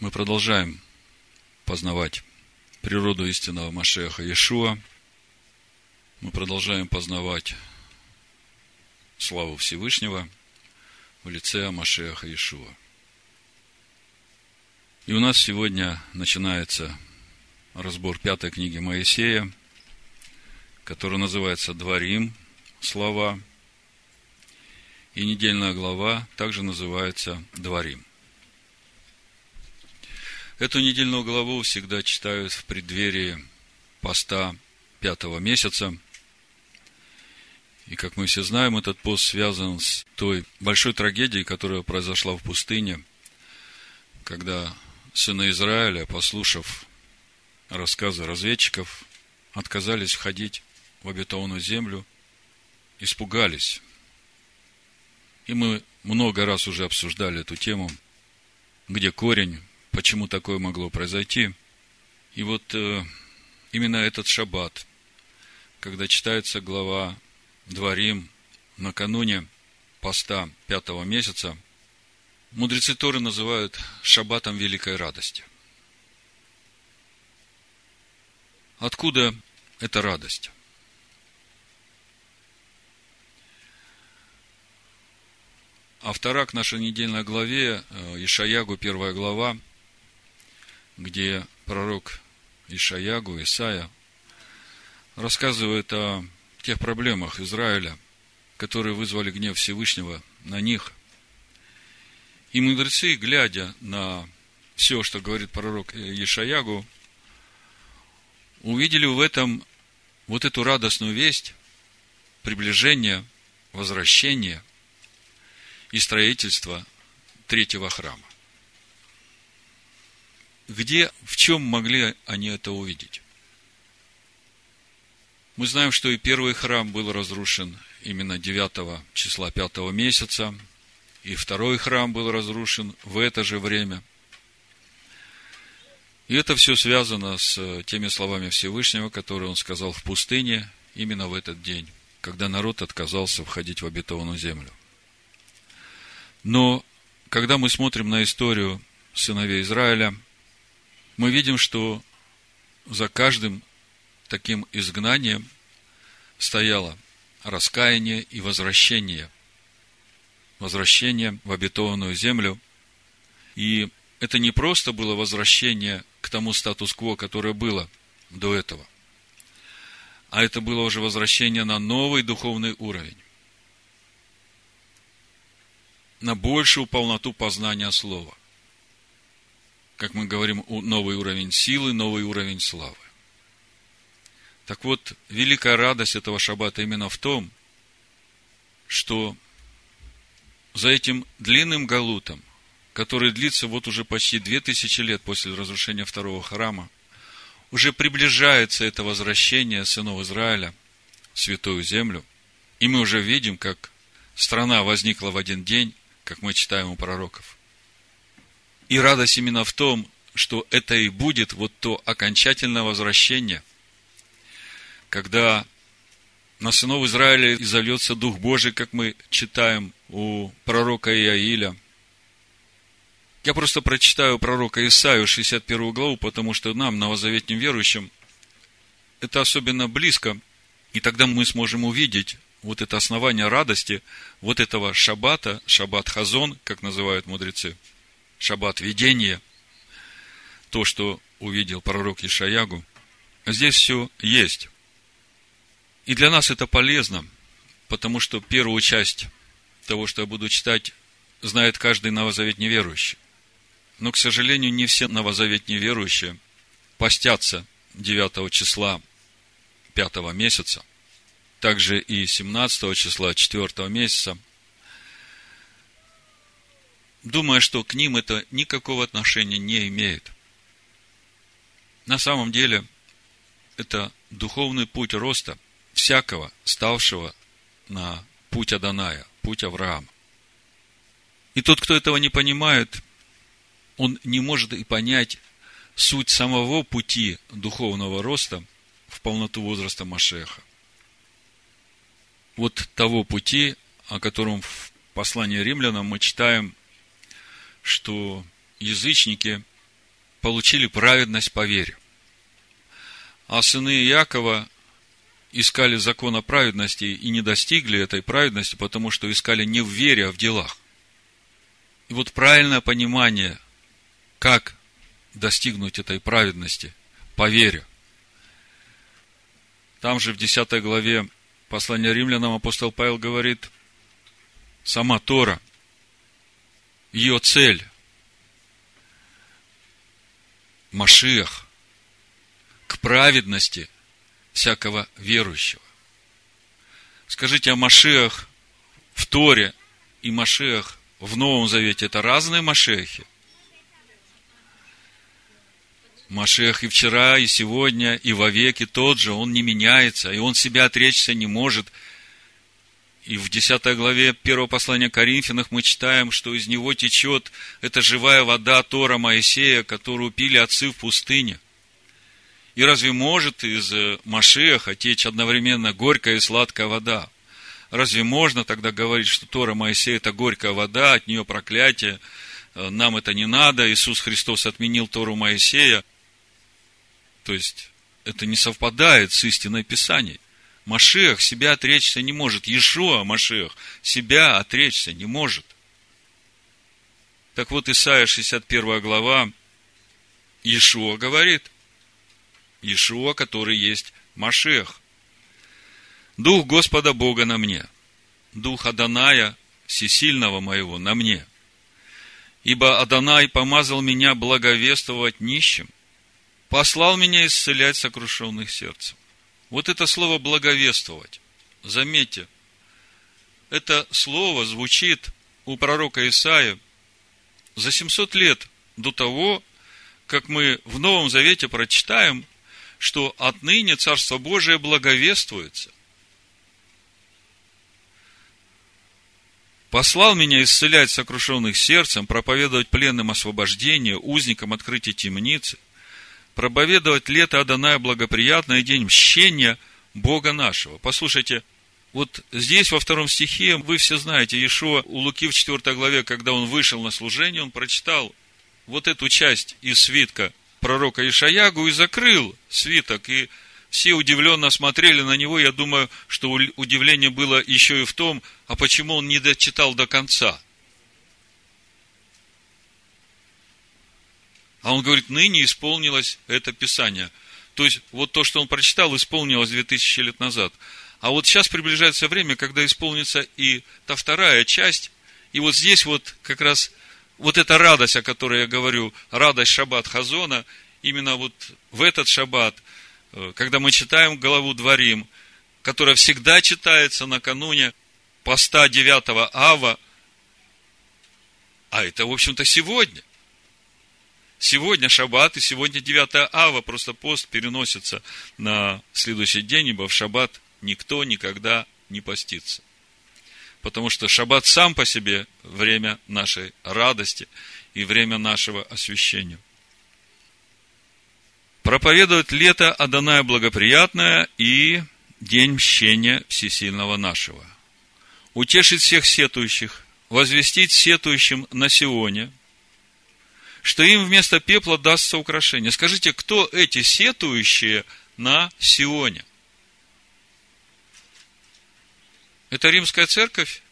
Мы продолжаем познавать природу истинного Машеха Иешуа. Мы продолжаем познавать славу Всевышнего в лице Машеха Иешуа. И у нас сегодня начинается разбор пятой книги Моисея, которая называется «Дворим. Слова». И недельная глава также называется «Дворим». Эту недельную главу всегда читают в преддверии поста пятого месяца. И, как мы все знаем, этот пост связан с той большой трагедией, которая произошла в пустыне, когда сыны Израиля, послушав рассказы разведчиков, отказались входить в обетованную землю, испугались. И мы много раз уже обсуждали эту тему, где корень почему такое могло произойти. И вот э, именно этот шаббат, когда читается глава Дворим накануне поста пятого месяца, мудрецы Торы называют шаббатом великой радости. Откуда эта радость? Автора к нашей недельной главе, э, Ишаягу, первая глава, где пророк Ишаягу, Исаия, рассказывает о тех проблемах Израиля, которые вызвали гнев Всевышнего на них. И мудрецы, глядя на все, что говорит пророк Ишаягу, увидели в этом вот эту радостную весть, приближение, возвращение и строительство третьего храма. Где, в чем могли они это увидеть? Мы знаем, что и первый храм был разрушен именно 9 числа 5 месяца, и второй храм был разрушен в это же время. И это все связано с теми словами Всевышнего, которые он сказал в пустыне именно в этот день, когда народ отказался входить в обетованную землю. Но когда мы смотрим на историю сыновей Израиля – мы видим, что за каждым таким изгнанием стояло раскаяние и возвращение. Возвращение в обетованную землю. И это не просто было возвращение к тому статус-кво, которое было до этого, а это было уже возвращение на новый духовный уровень, на большую полноту познания Слова как мы говорим, новый уровень силы, новый уровень славы. Так вот, великая радость этого шаббата именно в том, что за этим длинным галутом, который длится вот уже почти две тысячи лет после разрушения второго храма, уже приближается это возвращение сынов Израиля в Святую Землю. И мы уже видим, как страна возникла в один день, как мы читаем у пророков. И радость именно в том, что это и будет вот то окончательное возвращение, когда на сынов Израиля изольется Дух Божий, как мы читаем у пророка Иаиля. Я просто прочитаю пророка Исаию, 61 главу, потому что нам, новозаветним верующим, это особенно близко, и тогда мы сможем увидеть вот это основание радости, вот этого шаббата, шаббат хазон, как называют мудрецы – шаббат видения, то, что увидел пророк Ишаягу, здесь все есть. И для нас это полезно, потому что первую часть того, что я буду читать, знает каждый новозавет неверующий. Но, к сожалению, не все новозавет неверующие постятся 9 числа 5 месяца, также и 17 числа 4 месяца – думая, что к ним это никакого отношения не имеет. На самом деле, это духовный путь роста всякого, ставшего на путь Аданая, путь Авраама. И тот, кто этого не понимает, он не может и понять суть самого пути духовного роста в полноту возраста Машеха. Вот того пути, о котором в послании римлянам мы читаем что язычники получили праведность по вере. А сыны Иакова искали закона праведности и не достигли этой праведности, потому что искали не в вере, а в делах. И вот правильное понимание, как достигнуть этой праведности по вере. Там же в 10 главе послания римлянам апостол Павел говорит, сама Тора, ее цель, Машиах, к праведности всякого верующего. Скажите, а Машиах в Торе и Машиах в Новом Завете это разные Машехи? Машех и вчера, и сегодня, и вовеки тот же, он не меняется, и он себя отречься не может. И в 10 главе первого послания Коринфянах мы читаем, что из него течет эта живая вода Тора Моисея, которую пили отцы в пустыне. И разве может из Машеха течь одновременно горькая и сладкая вода? Разве можно тогда говорить, что Тора Моисея – это горькая вода, от нее проклятие, нам это не надо, Иисус Христос отменил Тору Моисея – то есть, это не совпадает с истиной Писания. Машех себя отречься не может. Иешуа Машех себя отречься не может. Так вот, Исайя 61 глава, Иешуа говорит, Иешуа, который есть Машех. Дух Господа Бога на мне, Дух Аданая, всесильного моего, на мне. Ибо Адонай помазал меня благовествовать нищим, послал меня исцелять сокрушенных сердцем. Вот это слово благовествовать. Заметьте, это слово звучит у пророка Исаия за 700 лет до того, как мы в Новом Завете прочитаем, что отныне Царство Божие благовествуется. Послал меня исцелять сокрушенных сердцем, проповедовать пленным освобождение, узникам открытие темницы – проповедовать лето Адоная благоприятное, день мщения Бога нашего. Послушайте, вот здесь, во втором стихе, вы все знаете, Иешуа у Луки в 4 главе, когда он вышел на служение, он прочитал вот эту часть из свитка пророка Ишаягу и закрыл свиток, и все удивленно смотрели на него. Я думаю, что удивление было еще и в том, а почему он не дочитал до конца – А он говорит, ныне исполнилось это Писание. То есть, вот то, что он прочитал, исполнилось 2000 лет назад. А вот сейчас приближается время, когда исполнится и та вторая часть. И вот здесь вот как раз вот эта радость, о которой я говорю, радость шаббат Хазона, именно вот в этот шаббат, э, когда мы читаем главу Дворим, которая всегда читается накануне поста 9 ава, а это, в общем-то, сегодня. Сегодня шаббат, и сегодня 9 ава, просто пост переносится на следующий день, ибо в шаббат никто никогда не постится. Потому что шаббат сам по себе время нашей радости и время нашего освящения. Проповедовать лето Адоная благоприятное и день мщения всесильного нашего. Утешить всех сетующих, возвестить сетующим на Сионе – что им вместо пепла дастся украшение. Скажите, кто эти сетующие на Сионе? Это римская церковь?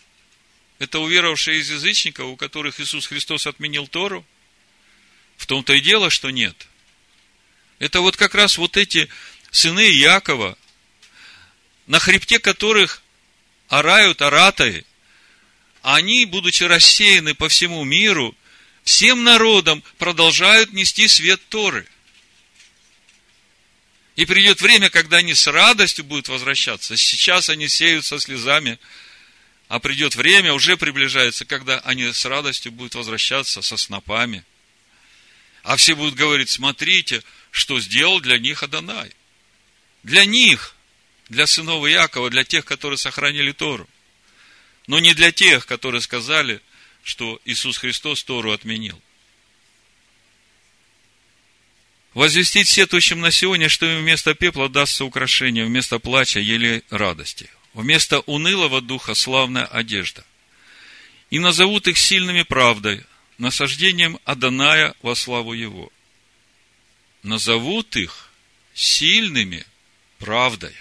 Это уверовавшие из язычников, у которых Иисус Христос отменил Тору? В том-то и дело, что нет. Это вот как раз вот эти сыны Якова, на хребте которых орают аратаи, они, будучи рассеяны по всему миру, всем народам продолжают нести свет Торы. И придет время, когда они с радостью будут возвращаться. Сейчас они сеют со слезами, а придет время, уже приближается, когда они с радостью будут возвращаться со снопами. А все будут говорить, смотрите, что сделал для них Адонай. Для них, для сынов Якова, для тех, которые сохранили Тору. Но не для тех, которые сказали, что Иисус Христос Тору отменил. Возвестить сетующим на сегодня, что им вместо пепла дастся украшение, вместо плача еле радости, вместо унылого духа славная одежда. И назовут их сильными правдой, насаждением Аданая во славу Его. назовут их сильными правдой.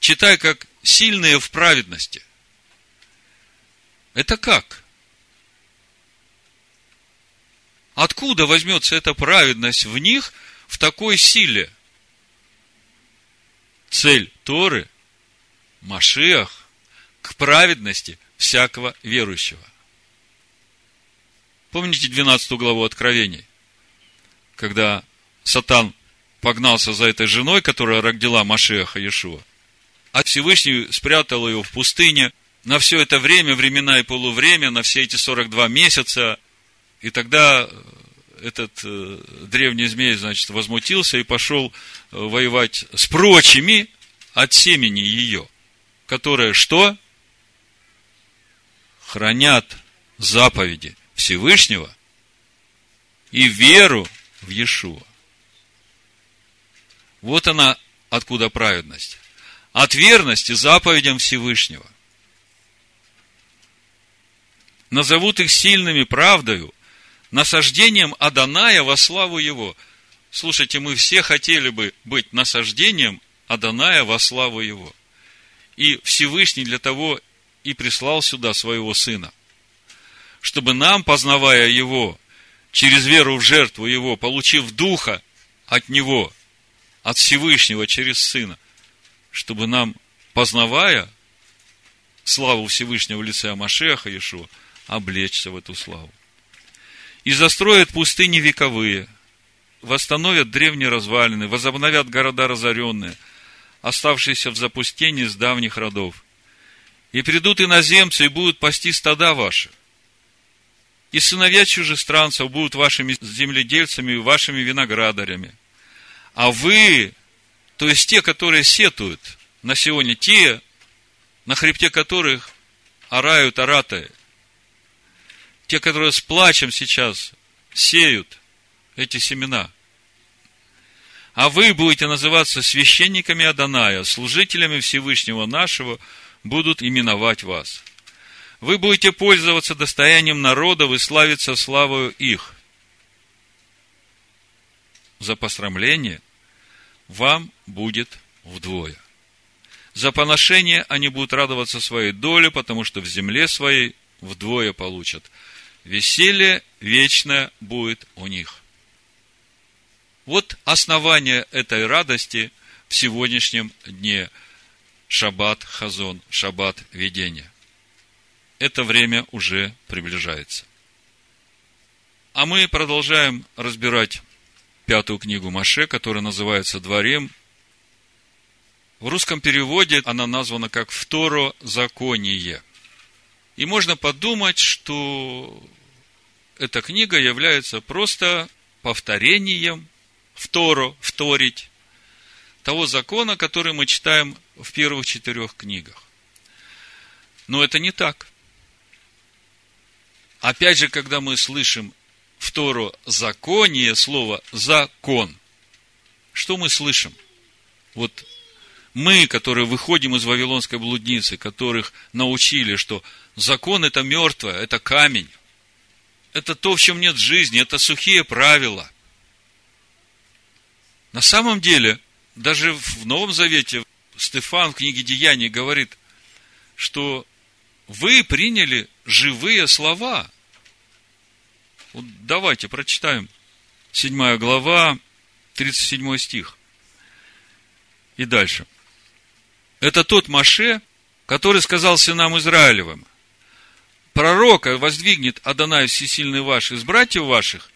Читай, как сильные в праведности. Это как? Откуда возьмется эта праведность в них в такой силе? Цель Торы – Машиах к праведности всякого верующего. Помните 12 главу Откровений? Когда Сатан погнался за этой женой, которая родила Машеха Иешуа, а Всевышний спрятал ее в пустыне на все это время, времена и полувремя, на все эти 42 месяца. И тогда этот э, древний змей, значит, возмутился и пошел э, воевать с прочими от семени ее, которые что? Хранят заповеди Всевышнего и веру в Иешуа. Вот она откуда праведность. От верности заповедям Всевышнего. Назовут их сильными правдою, насаждением Аданая во славу его. Слушайте, мы все хотели бы быть насаждением Аданая во славу его. И Всевышний для того и прислал сюда своего сына, чтобы нам, познавая его, через веру в жертву его, получив духа от него, от Всевышнего через сына, чтобы нам, познавая славу Всевышнего в лице Амашеха Иешуа, облечься в эту славу. И застроят пустыни вековые, восстановят древние развалины, возобновят города разоренные, оставшиеся в запустении с давних родов. И придут иноземцы и будут пасти стада ваши. И сыновья чужестранцев будут вашими земледельцами и вашими виноградарями. А вы то есть те, которые сетуют на сегодня, те, на хребте которых орают оратые, те, которые с плачем сейчас сеют эти семена. А вы будете называться священниками Аданая, служителями Всевышнего нашего будут именовать вас. Вы будете пользоваться достоянием народов и славиться славою их. За посрамление – вам будет вдвое. За поношение они будут радоваться своей доле, потому что в земле своей вдвое получат. Веселье вечное будет у них. Вот основание этой радости в сегодняшнем дне. Шаббат Хазон, Шаббат Видения. Это время уже приближается. А мы продолжаем разбирать пятую книгу Маше, которая называется «Дворем». В русском переводе она названа как «Второ законие». И можно подумать, что эта книга является просто повторением, второ, вторить, того закона, который мы читаем в первых четырех книгах. Но это не так. Опять же, когда мы слышим Второ законие, слово закон. Что мы слышим? Вот мы, которые выходим из Вавилонской блудницы, которых научили, что закон это мертвое, это камень, это то, в чем нет жизни, это сухие правила. На самом деле, даже в Новом Завете Стефан в книге Деяний говорит, что вы приняли живые слова – вот давайте прочитаем. Седьмая глава, 37 стих. И дальше. Это тот Маше, который сказал сынам Израилевым, пророка воздвигнет Адонай Всесильный ваш из братьев ваших,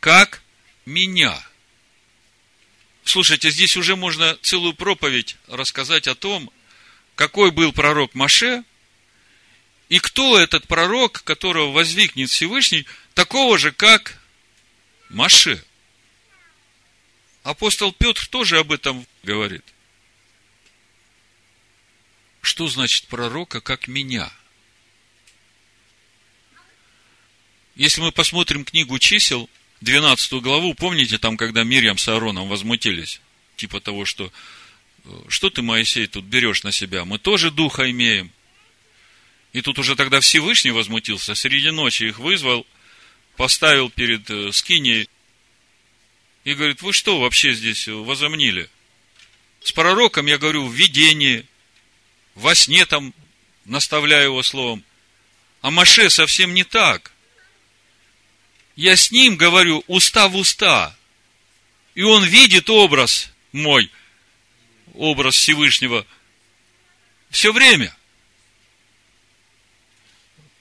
как меня. Слушайте, здесь уже можно целую проповедь рассказать о том, какой был пророк Маше, и кто этот пророк, которого воздвигнет Всевышний – такого же, как Маше. Апостол Петр тоже об этом говорит. Что значит пророка, как меня? Если мы посмотрим книгу чисел, 12 главу, помните там, когда Мирьям с Аароном возмутились? Типа того, что что ты, Моисей, тут берешь на себя? Мы тоже духа имеем. И тут уже тогда Всевышний возмутился, среди ночи их вызвал – поставил перед э, скиней и говорит, вы что вообще здесь возомнили? С пророком я говорю в видении, во сне там наставляю его словом. А Маше совсем не так. Я с ним говорю уста в уста. И он видит образ мой, образ Всевышнего все время.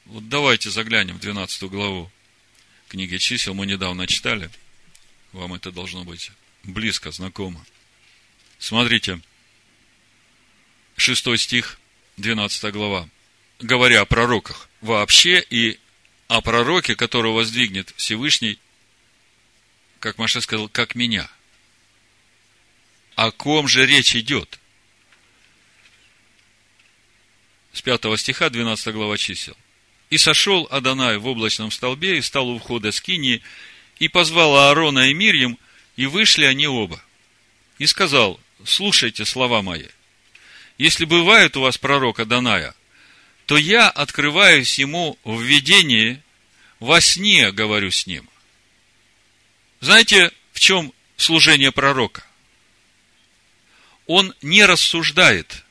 Вот давайте заглянем в 12 главу книги чисел. Мы недавно читали. Вам это должно быть близко, знакомо. Смотрите, 6 стих, 12 глава. Говоря о пророках вообще и о пророке, которого воздвигнет Всевышний, как Маша сказал, как меня. О ком же речь идет? С 5 стиха, 12 глава чисел. И сошел Адонай в облачном столбе и стал у входа скинии, и позвал Аарона и Мирьям, и вышли они оба. И сказал, слушайте слова мои. Если бывает у вас пророк Адоная, то я открываюсь ему в видении, во сне говорю с ним. Знаете, в чем служение пророка? Он не рассуждает.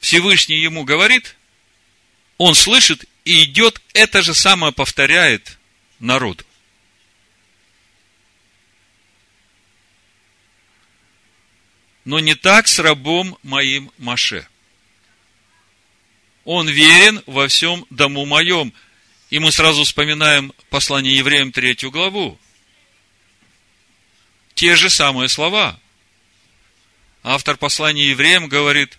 Всевышний ему говорит, он слышит и идет, это же самое повторяет народу. Но не так с рабом моим Маше. Он верен во всем дому моем. И мы сразу вспоминаем послание евреям третью главу. Те же самые слова. Автор послания евреям говорит,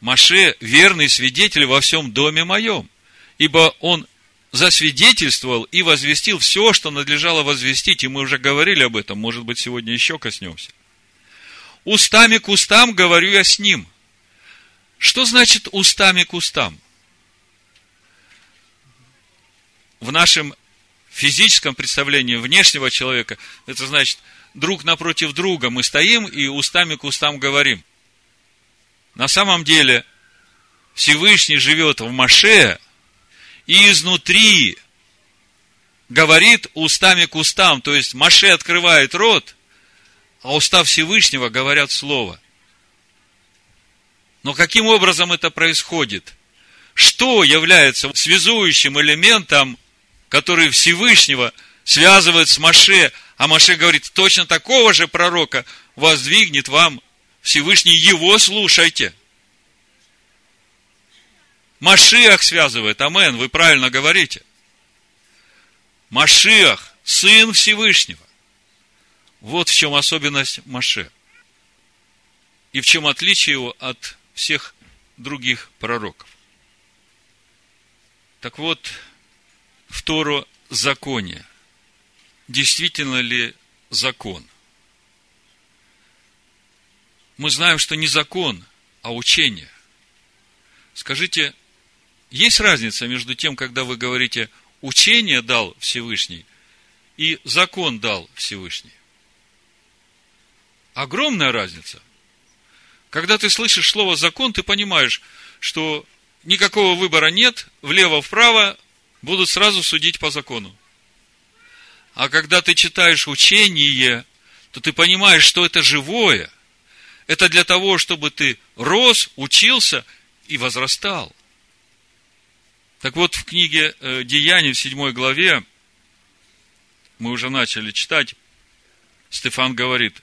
Маше верный свидетель во всем доме моем, ибо он засвидетельствовал и возвестил все, что надлежало возвестить, и мы уже говорили об этом, может быть, сегодня еще коснемся. Устами к устам говорю я с ним. Что значит устами к устам? В нашем физическом представлении внешнего человека, это значит, друг напротив друга мы стоим и устами к устам говорим – на самом деле Всевышний живет в Маше и изнутри говорит устами к устам. То есть Маше открывает рот, а уста Всевышнего говорят слово. Но каким образом это происходит? Что является связующим элементом, который Всевышнего связывает с Маше, а Маше говорит, точно такого же пророка воздвигнет вам Всевышний его слушайте. Машиах связывает. Амен, вы правильно говорите. Машиах, сын Всевышнего. Вот в чем особенность Маше. И в чем отличие его от всех других пророков. Так вот, второ законие. Действительно ли закон – мы знаем, что не закон, а учение. Скажите, есть разница между тем, когда вы говорите, учение дал Всевышний и закон дал Всевышний? Огромная разница. Когда ты слышишь слово закон, ты понимаешь, что никакого выбора нет, влево-вправо будут сразу судить по закону. А когда ты читаешь учение, то ты понимаешь, что это живое, это для того, чтобы ты рос, учился и возрастал. Так вот, в книге э, Деяний, в седьмой главе, мы уже начали читать, Стефан говорит,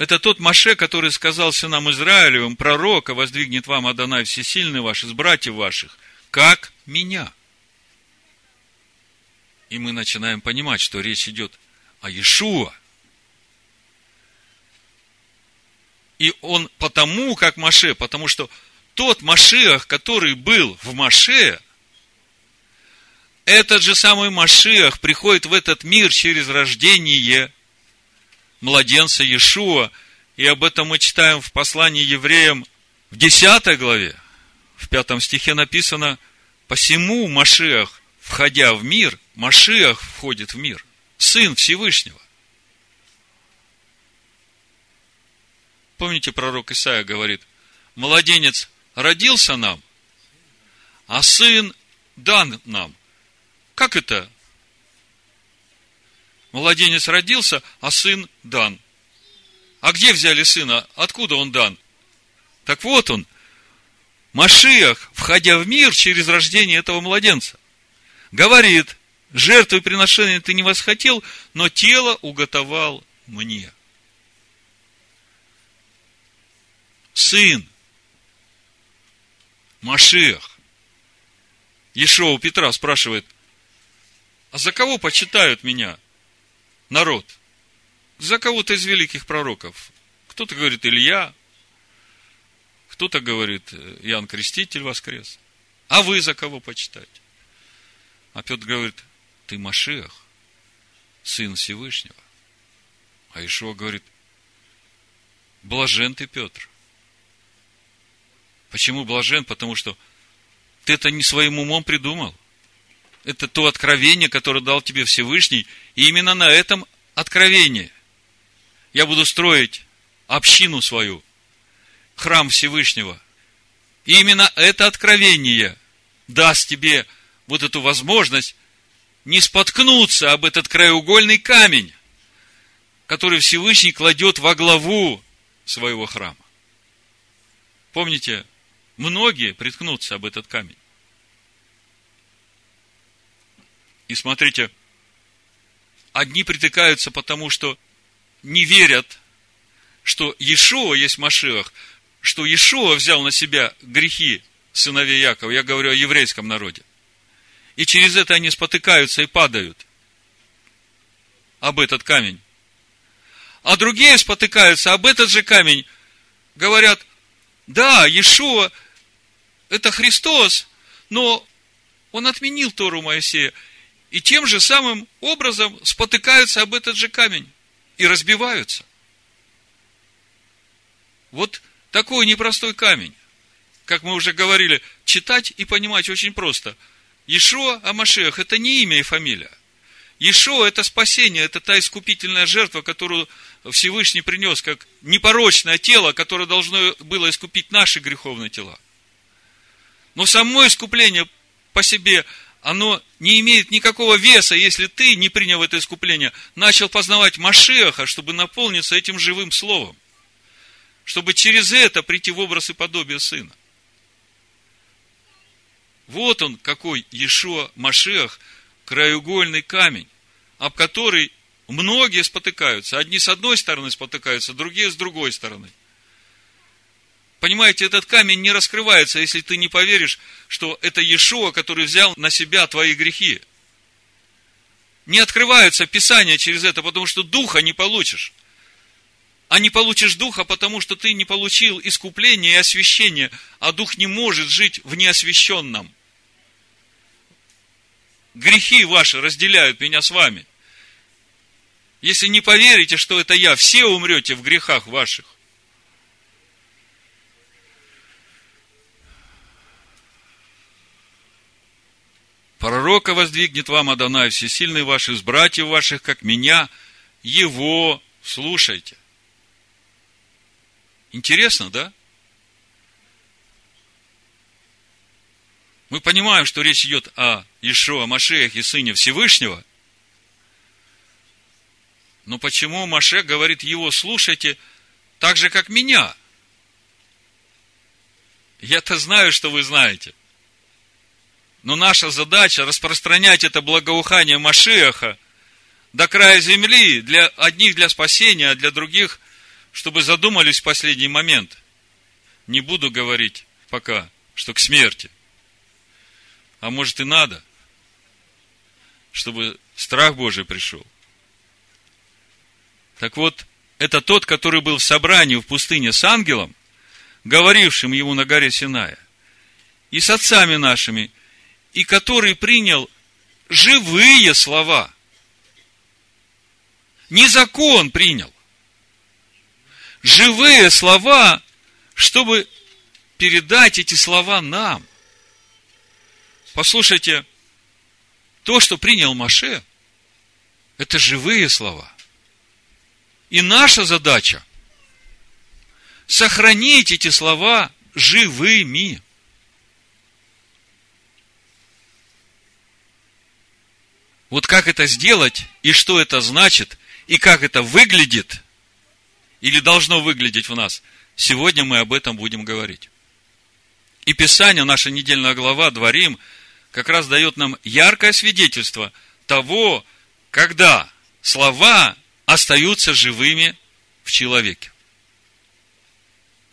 это тот Маше, который сказал сынам Израилевым, пророка воздвигнет вам Адонай всесильный ваш из братьев ваших, как меня. И мы начинаем понимать, что речь идет о Иешуа, И он потому, как Маше, потому что тот Машиах, который был в Маше, этот же самый Машиах приходит в этот мир через рождение младенца Иешуа. И об этом мы читаем в послании евреям в 10 главе. В пятом стихе написано, «Посему Машиах, входя в мир, Машиах входит в мир, Сын Всевышнего». Помните, пророк Исаия говорит, младенец родился нам, а сын дан нам. Как это? Младенец родился, а сын дан. А где взяли сына? Откуда он дан? Так вот он, Машиах, входя в мир через рождение этого младенца, говорит, жертву и приношение ты не восхотел, но тело уготовал мне. Сын, Машиах. Ешоу Петра спрашивает, а за кого почитают меня народ? За кого-то из великих пророков. Кто-то говорит Илья, кто-то говорит Иоанн Креститель воскрес. А вы за кого почитаете? А Петр говорит, ты Машиах, сын Всевышнего. А Ишуа говорит, блажен ты, Петр. Почему блажен? Потому что ты это не своим умом придумал. Это то откровение, которое дал тебе Всевышний. И именно на этом откровении я буду строить общину свою, храм Всевышнего. И именно это откровение даст тебе вот эту возможность не споткнуться об этот краеугольный камень, который Всевышний кладет во главу своего храма. Помните, многие приткнутся об этот камень. И смотрите, одни притыкаются потому, что не верят, что Иешуа есть Машиах, что Иешуа взял на себя грехи сыновей Якова. Я говорю о еврейском народе. И через это они спотыкаются и падают об этот камень. А другие спотыкаются об этот же камень, говорят, да, Иешуа это Христос, но он отменил Тору Моисея, и тем же самым образом спотыкаются об этот же камень и разбиваются. Вот такой непростой камень. Как мы уже говорили, читать и понимать очень просто. Ишуа Амашех – это не имя и фамилия. Ишуа – это спасение, это та искупительная жертва, которую Всевышний принес, как непорочное тело, которое должно было искупить наши греховные тела – но само искупление по себе, оно не имеет никакого веса, если ты, не приняв это искупление, начал познавать Машеха, чтобы наполниться этим живым словом. Чтобы через это прийти в образ и подобие Сына. Вот он, какой Иешуа Машех, краеугольный камень, об который многие спотыкаются. Одни с одной стороны спотыкаются, другие с другой стороны. Понимаете, этот камень не раскрывается, если ты не поверишь, что это Иешуа, который взял на себя твои грехи. Не открывается Писание через это, потому что духа не получишь. А не получишь духа, потому что ты не получил искупление и освящение, а дух не может жить в неосвященном. Грехи ваши разделяют меня с вами. Если не поверите, что это я, все умрете в грехах ваших. Пророка воздвигнет вам Адонай Всесильный ваш из братьев ваших, как меня, его слушайте. Интересно, да? Мы понимаем, что речь идет о Ишуа, Машеях Сыне Всевышнего. Но почему Маше говорит его, слушайте, так же, как меня? Я-то знаю, что вы знаете. Но наша задача распространять это благоухание Машиаха до края земли, для одних для спасения, а для других, чтобы задумались в последний момент. Не буду говорить пока, что к смерти. А может и надо, чтобы страх Божий пришел. Так вот, это тот, который был в собрании в пустыне с ангелом, говорившим ему на горе Синая, и с отцами нашими, и который принял живые слова. Не закон принял. Живые слова, чтобы передать эти слова нам. Послушайте, то, что принял Маше, это живые слова. И наша задача сохранить эти слова живыми. Вот как это сделать, и что это значит, и как это выглядит, или должно выглядеть в нас, сегодня мы об этом будем говорить. И Писание, наша недельная глава, Дворим, как раз дает нам яркое свидетельство того, когда слова остаются живыми в человеке.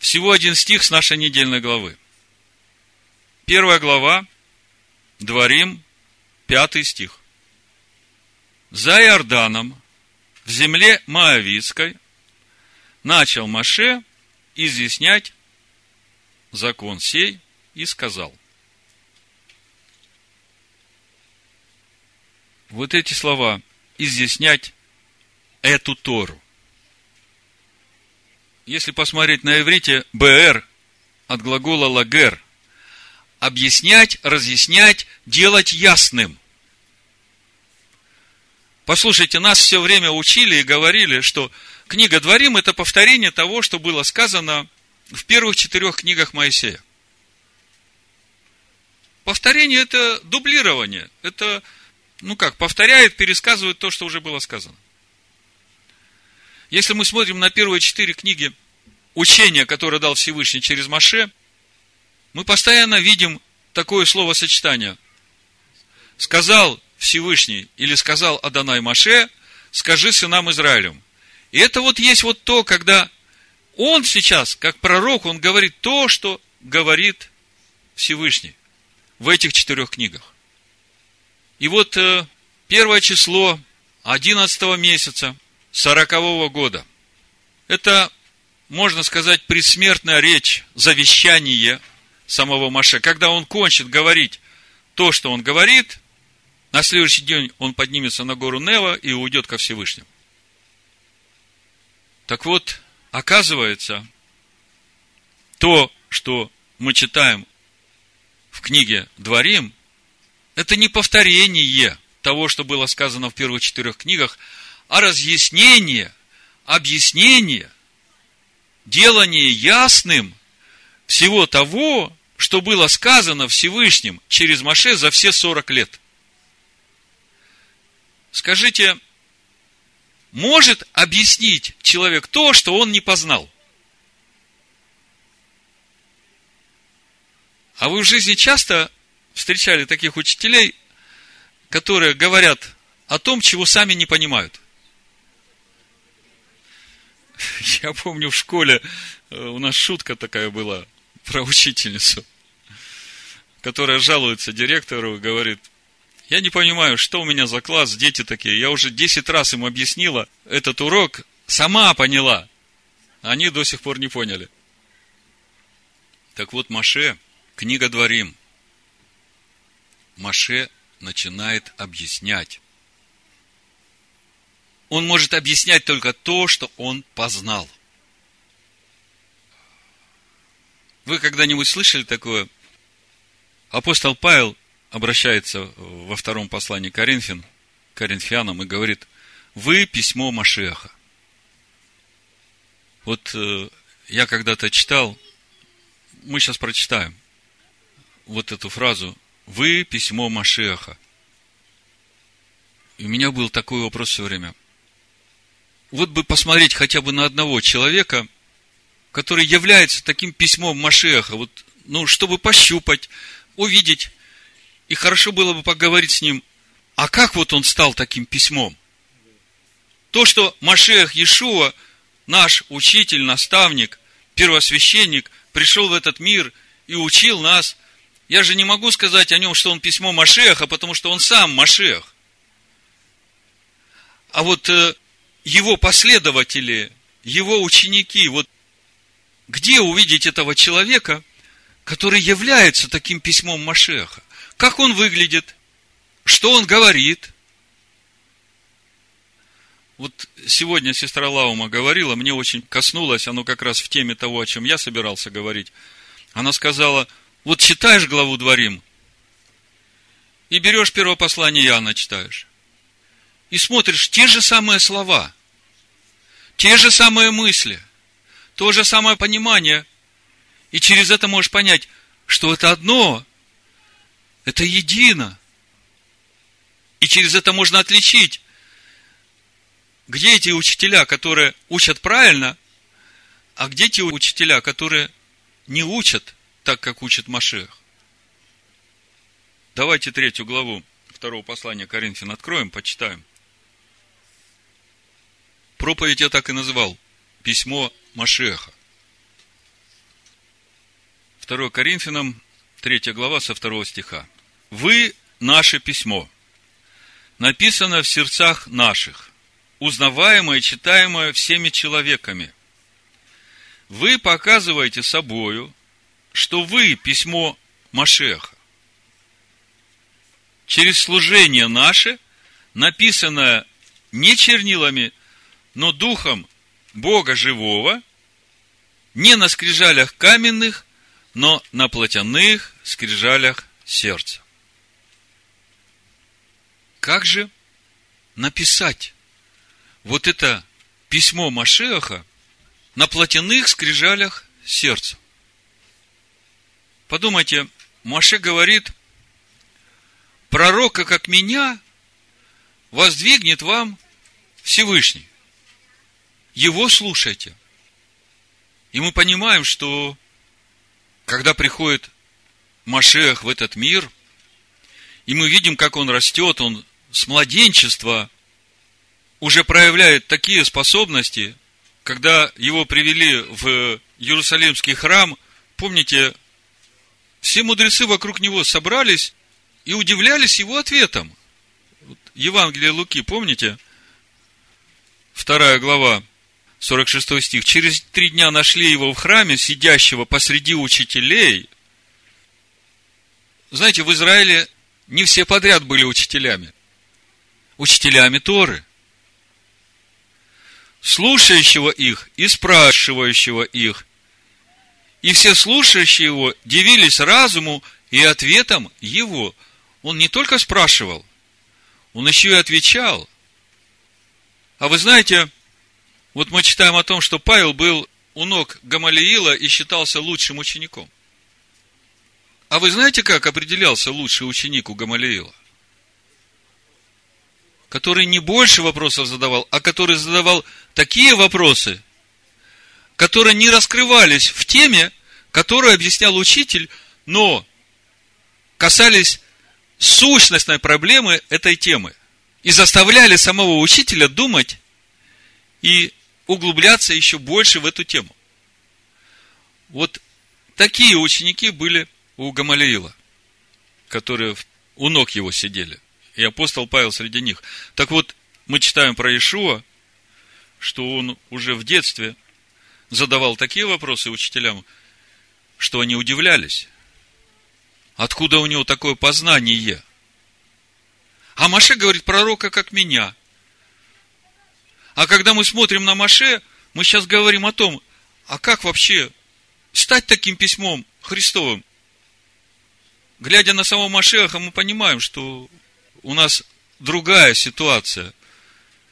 Всего один стих с нашей недельной главы. Первая глава, Дворим, пятый стих. За Иорданом, в земле Моавицкой, начал Маше изъяснять закон сей и сказал. Вот эти слова изъяснять эту Тору. Если посмотреть на иврите, БР от глагола лагер. Объяснять, разъяснять, делать ясным. Послушайте, нас все время учили и говорили, что книга Дворим – это повторение того, что было сказано в первых четырех книгах Моисея. Повторение – это дублирование. Это, ну как, повторяет, пересказывает то, что уже было сказано. Если мы смотрим на первые четыре книги учения, которое дал Всевышний через Маше, мы постоянно видим такое словосочетание. Сказал Всевышний или сказал Адонай Маше, скажи сынам Израилем. И это вот есть вот то, когда он сейчас, как пророк, он говорит то, что говорит Всевышний в этих четырех книгах. И вот э, первое число 11 месяца – сорокового года. Это, можно сказать, предсмертная речь, завещание самого Маше. Когда он кончит говорить то, что он говорит, на следующий день он поднимется на гору Нева и уйдет ко Всевышнему. Так вот, оказывается, то, что мы читаем в книге Дворим, это не повторение того, что было сказано в первых четырех книгах, а разъяснение, объяснение, делание ясным всего того, что было сказано Всевышним через Маше за все 40 лет. Скажите, может объяснить человек то, что он не познал? А вы в жизни часто встречали таких учителей, которые говорят о том, чего сами не понимают – Я помню в школе э, у нас шутка такая была про учительницу, которая жалуется директору и говорит, я не понимаю, что у меня за класс, дети такие. Я уже 10 раз им объяснила этот урок, сама поняла. Они до сих пор не поняли. Так вот, Маше, книга Дворим. Маше начинает объяснять он может объяснять только то, что он познал. Вы когда-нибудь слышали такое? Апостол Павел обращается во втором послании Коринфян, Коринфянам и говорит, вы письмо Машеха. Вот э, я когда-то читал, мы сейчас прочитаем вот эту фразу, вы письмо Машеха. И у меня был такой вопрос все время – вот бы посмотреть хотя бы на одного человека, который является таким письмом Машеха, вот, ну, чтобы пощупать, увидеть, и хорошо было бы поговорить с ним, а как вот он стал таким письмом? То, что Машех Иешуа, наш учитель, наставник, первосвященник, пришел в этот мир и учил нас, я же не могу сказать о нем, что он письмо Машеха, потому что он сам Машех. А вот э, его последователи, его ученики, вот где увидеть этого человека, который является таким письмом Машеха? Как он выглядит? Что он говорит? Вот сегодня сестра Лаума говорила, мне очень коснулось, оно как раз в теме того, о чем я собирался говорить. Она сказала, вот читаешь главу Дворим, и берешь первое послание Иоанна читаешь, и смотришь те же самые слова – те же самые мысли, то же самое понимание. И через это можешь понять, что это одно, это едино. И через это можно отличить, где эти учителя, которые учат правильно, а где те учителя, которые не учат так, как учит Машех. Давайте третью главу второго послания Коринфян откроем, почитаем. Проповедь я так и назвал. Письмо Машеха. 2 Коринфянам, 3 глава, со 2 стиха. «Вы – наше письмо, написано в сердцах наших, узнаваемое и читаемое всеми человеками. Вы показываете собою, что вы – письмо Машеха. Через служение наше, написанное не чернилами, но духом Бога живого, не на скрижалях каменных, но на плотяных скрижалях сердца. Как же написать вот это письмо Машеха на плотяных скрижалях сердца? Подумайте, Маше говорит, пророка, как меня, воздвигнет вам Всевышний его слушайте. И мы понимаем, что когда приходит Машех в этот мир, и мы видим, как он растет, он с младенчества уже проявляет такие способности, когда его привели в Иерусалимский храм, помните, все мудрецы вокруг него собрались и удивлялись его ответом. Евангелие Луки, помните? Вторая глава, 46 стих. Через три дня нашли его в храме, сидящего посреди учителей. Знаете, в Израиле не все подряд были учителями. Учителями Торы. Слушающего их и спрашивающего их. И все слушающие его дивились разуму и ответом его. Он не только спрашивал, он еще и отвечал. А вы знаете, вот мы читаем о том, что Павел был у ног Гамалиила и считался лучшим учеником. А вы знаете, как определялся лучший ученик у Гамалиила? Который не больше вопросов задавал, а который задавал такие вопросы, которые не раскрывались в теме, которую объяснял учитель, но касались сущностной проблемы этой темы. И заставляли самого учителя думать и углубляться еще больше в эту тему. Вот такие ученики были у Гамалиила, которые у ног его сидели. И апостол Павел среди них. Так вот, мы читаем про Иешуа, что он уже в детстве задавал такие вопросы учителям, что они удивлялись. Откуда у него такое познание? А Маше говорит, пророка как меня. А когда мы смотрим на Маше, мы сейчас говорим о том, а как вообще стать таким письмом Христовым? Глядя на самого Машеха, мы понимаем, что у нас другая ситуация.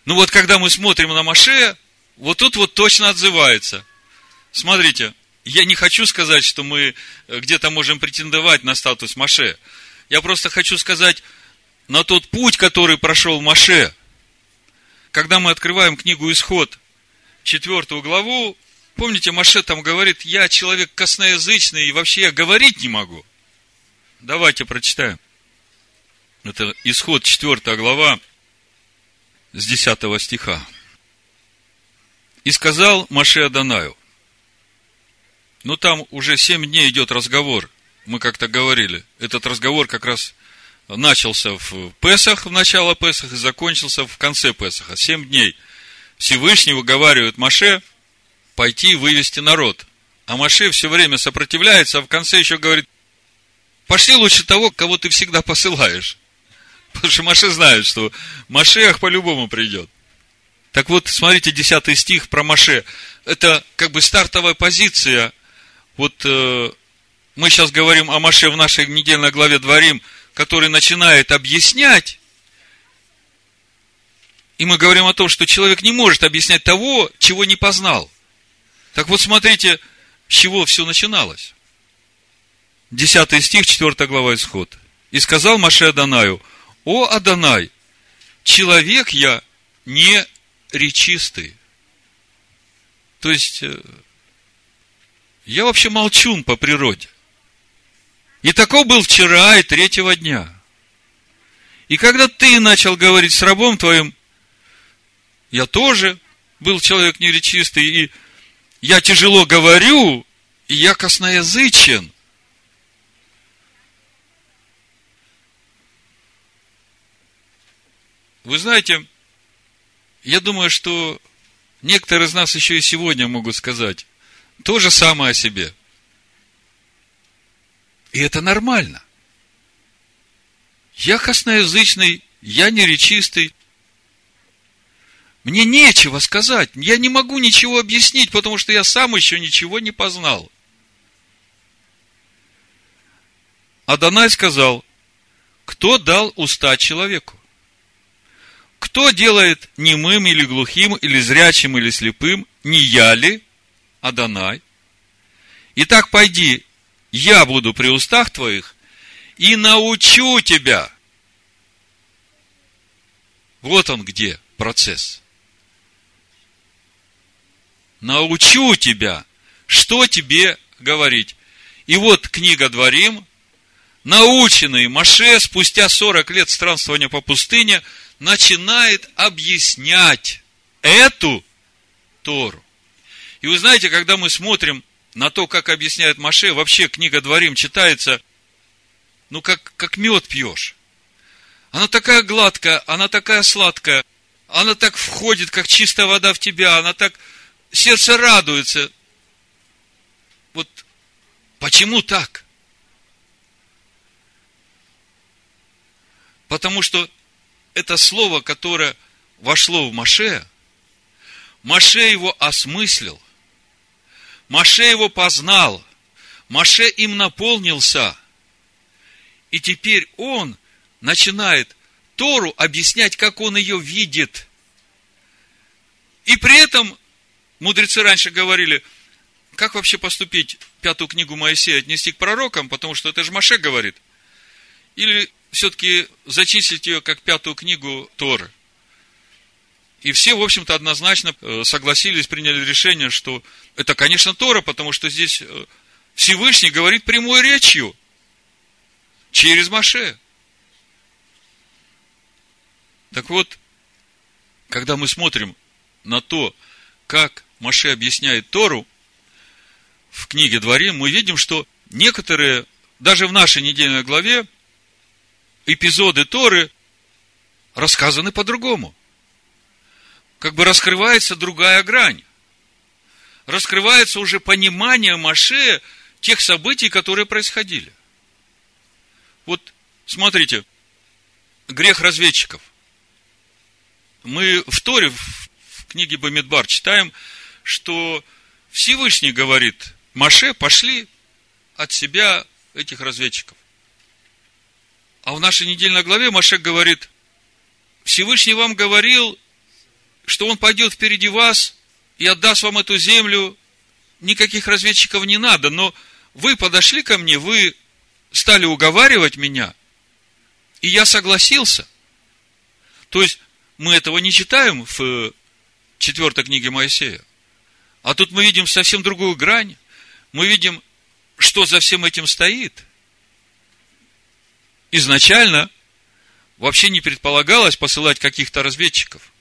Ну вот, когда мы смотрим на Маше, вот тут вот точно отзывается. Смотрите, я не хочу сказать, что мы где-то можем претендовать на статус Маше. Я просто хочу сказать на тот путь, который прошел Маше – когда мы открываем книгу Исход, четвертую главу, помните, Маше там говорит, я человек косноязычный, и вообще я говорить не могу. Давайте прочитаем. Это Исход, четвертая глава, с десятого стиха. И сказал Маше Адонаю, ну там уже семь дней идет разговор, мы как-то говорили, этот разговор как раз начался в Песах, в начало Песах, и закончился в конце Песаха. Семь дней Всевышний выговаривает Маше пойти вывести народ. А Маше все время сопротивляется, а в конце еще говорит, пошли лучше того, кого ты всегда посылаешь. Потому что Маше знает, что Машех по-любому придет. Так вот, смотрите, 10 стих про Маше. Это как бы стартовая позиция. Вот э, мы сейчас говорим о Маше в нашей недельной главе Дворим – который начинает объяснять, и мы говорим о том, что человек не может объяснять того, чего не познал. Так вот, смотрите, с чего все начиналось. Десятый стих, четвертая глава Исход. «И сказал Маше Адонаю, «О, Адонай, человек я не речистый. То есть, э, я вообще молчун по природе. И таков был вчера и третьего дня. И когда ты начал говорить с рабом твоим, я тоже был человек неречистый, и я тяжело говорю, и я косноязычен. Вы знаете, я думаю, что некоторые из нас еще и сегодня могут сказать то же самое о себе. И это нормально. Я косноязычный, я неречистый. Мне нечего сказать. Я не могу ничего объяснить, потому что я сам еще ничего не познал. Адонай сказал, кто дал уста человеку? Кто делает немым или глухим, или зрячим, или слепым? Не я ли, Адонай? Итак, пойди, я буду при устах твоих и научу тебя. Вот он где процесс. Научу тебя, что тебе говорить. И вот книга Дворим, наученный Маше спустя 40 лет странствования по пустыне – начинает объяснять эту Тору. И вы знаете, когда мы смотрим на то, как объясняет Маше, вообще книга Дворим читается, ну, как, как мед пьешь. Она такая гладкая, она такая сладкая, она так входит, как чистая вода в тебя, она так, сердце радуется. Вот почему так? Потому что это слово, которое вошло в Маше, Маше его осмыслил, Маше его познал, Маше им наполнился, и теперь он начинает Тору объяснять, как он ее видит. И при этом мудрецы раньше говорили, как вообще поступить, пятую книгу Моисея отнести к пророкам, потому что это же Маше говорит. Или все-таки зачислить ее как пятую книгу Торы. И все, в общем-то, однозначно э, согласились, приняли решение, что это, конечно, Тора, потому что здесь э, Всевышний говорит прямой речью через Маше. Так вот, когда мы смотрим на то, как Маше объясняет Тору в книге Дворим, мы видим, что некоторые, даже в нашей недельной главе, эпизоды Торы рассказаны по-другому. Как бы раскрывается другая грань. Раскрывается уже понимание Маше тех событий, которые происходили. Вот смотрите, грех разведчиков. Мы в Торе, в книге Бамидбар читаем, что Всевышний говорит, Маше, пошли от себя этих разведчиков. А в нашей недельной главе Машек говорит, Всевышний вам говорил, что он пойдет впереди вас и отдаст вам эту землю. Никаких разведчиков не надо, но вы подошли ко мне, вы стали уговаривать меня, и я согласился. То есть, мы этого не читаем в четвертой книге Моисея. А тут мы видим совсем другую грань. Мы видим, что за всем этим стоит – изначально вообще не предполагалось посылать каких-то разведчиков.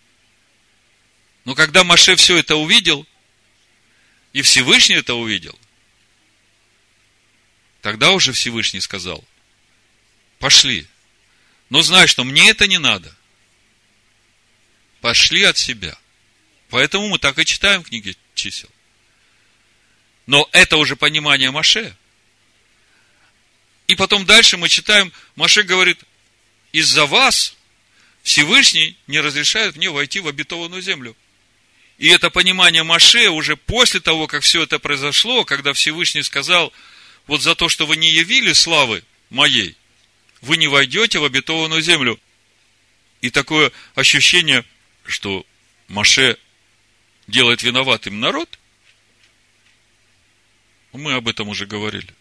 Но когда Маше все это увидел, и Всевышний это увидел, тогда уже Всевышний сказал, пошли. Но знай, что мне это не надо. Пошли от себя. Поэтому мы так и читаем книги чисел. Но это уже понимание Маше – и потом дальше мы читаем, Маше говорит, из-за вас Всевышний не разрешает мне войти в обетованную землю. И это понимание Маше уже после того, как все это произошло, когда Всевышний сказал, вот за то, что вы не явили славы моей, вы не войдете в обетованную землю. И такое ощущение, что Маше делает виноватым народ, мы об этом уже говорили.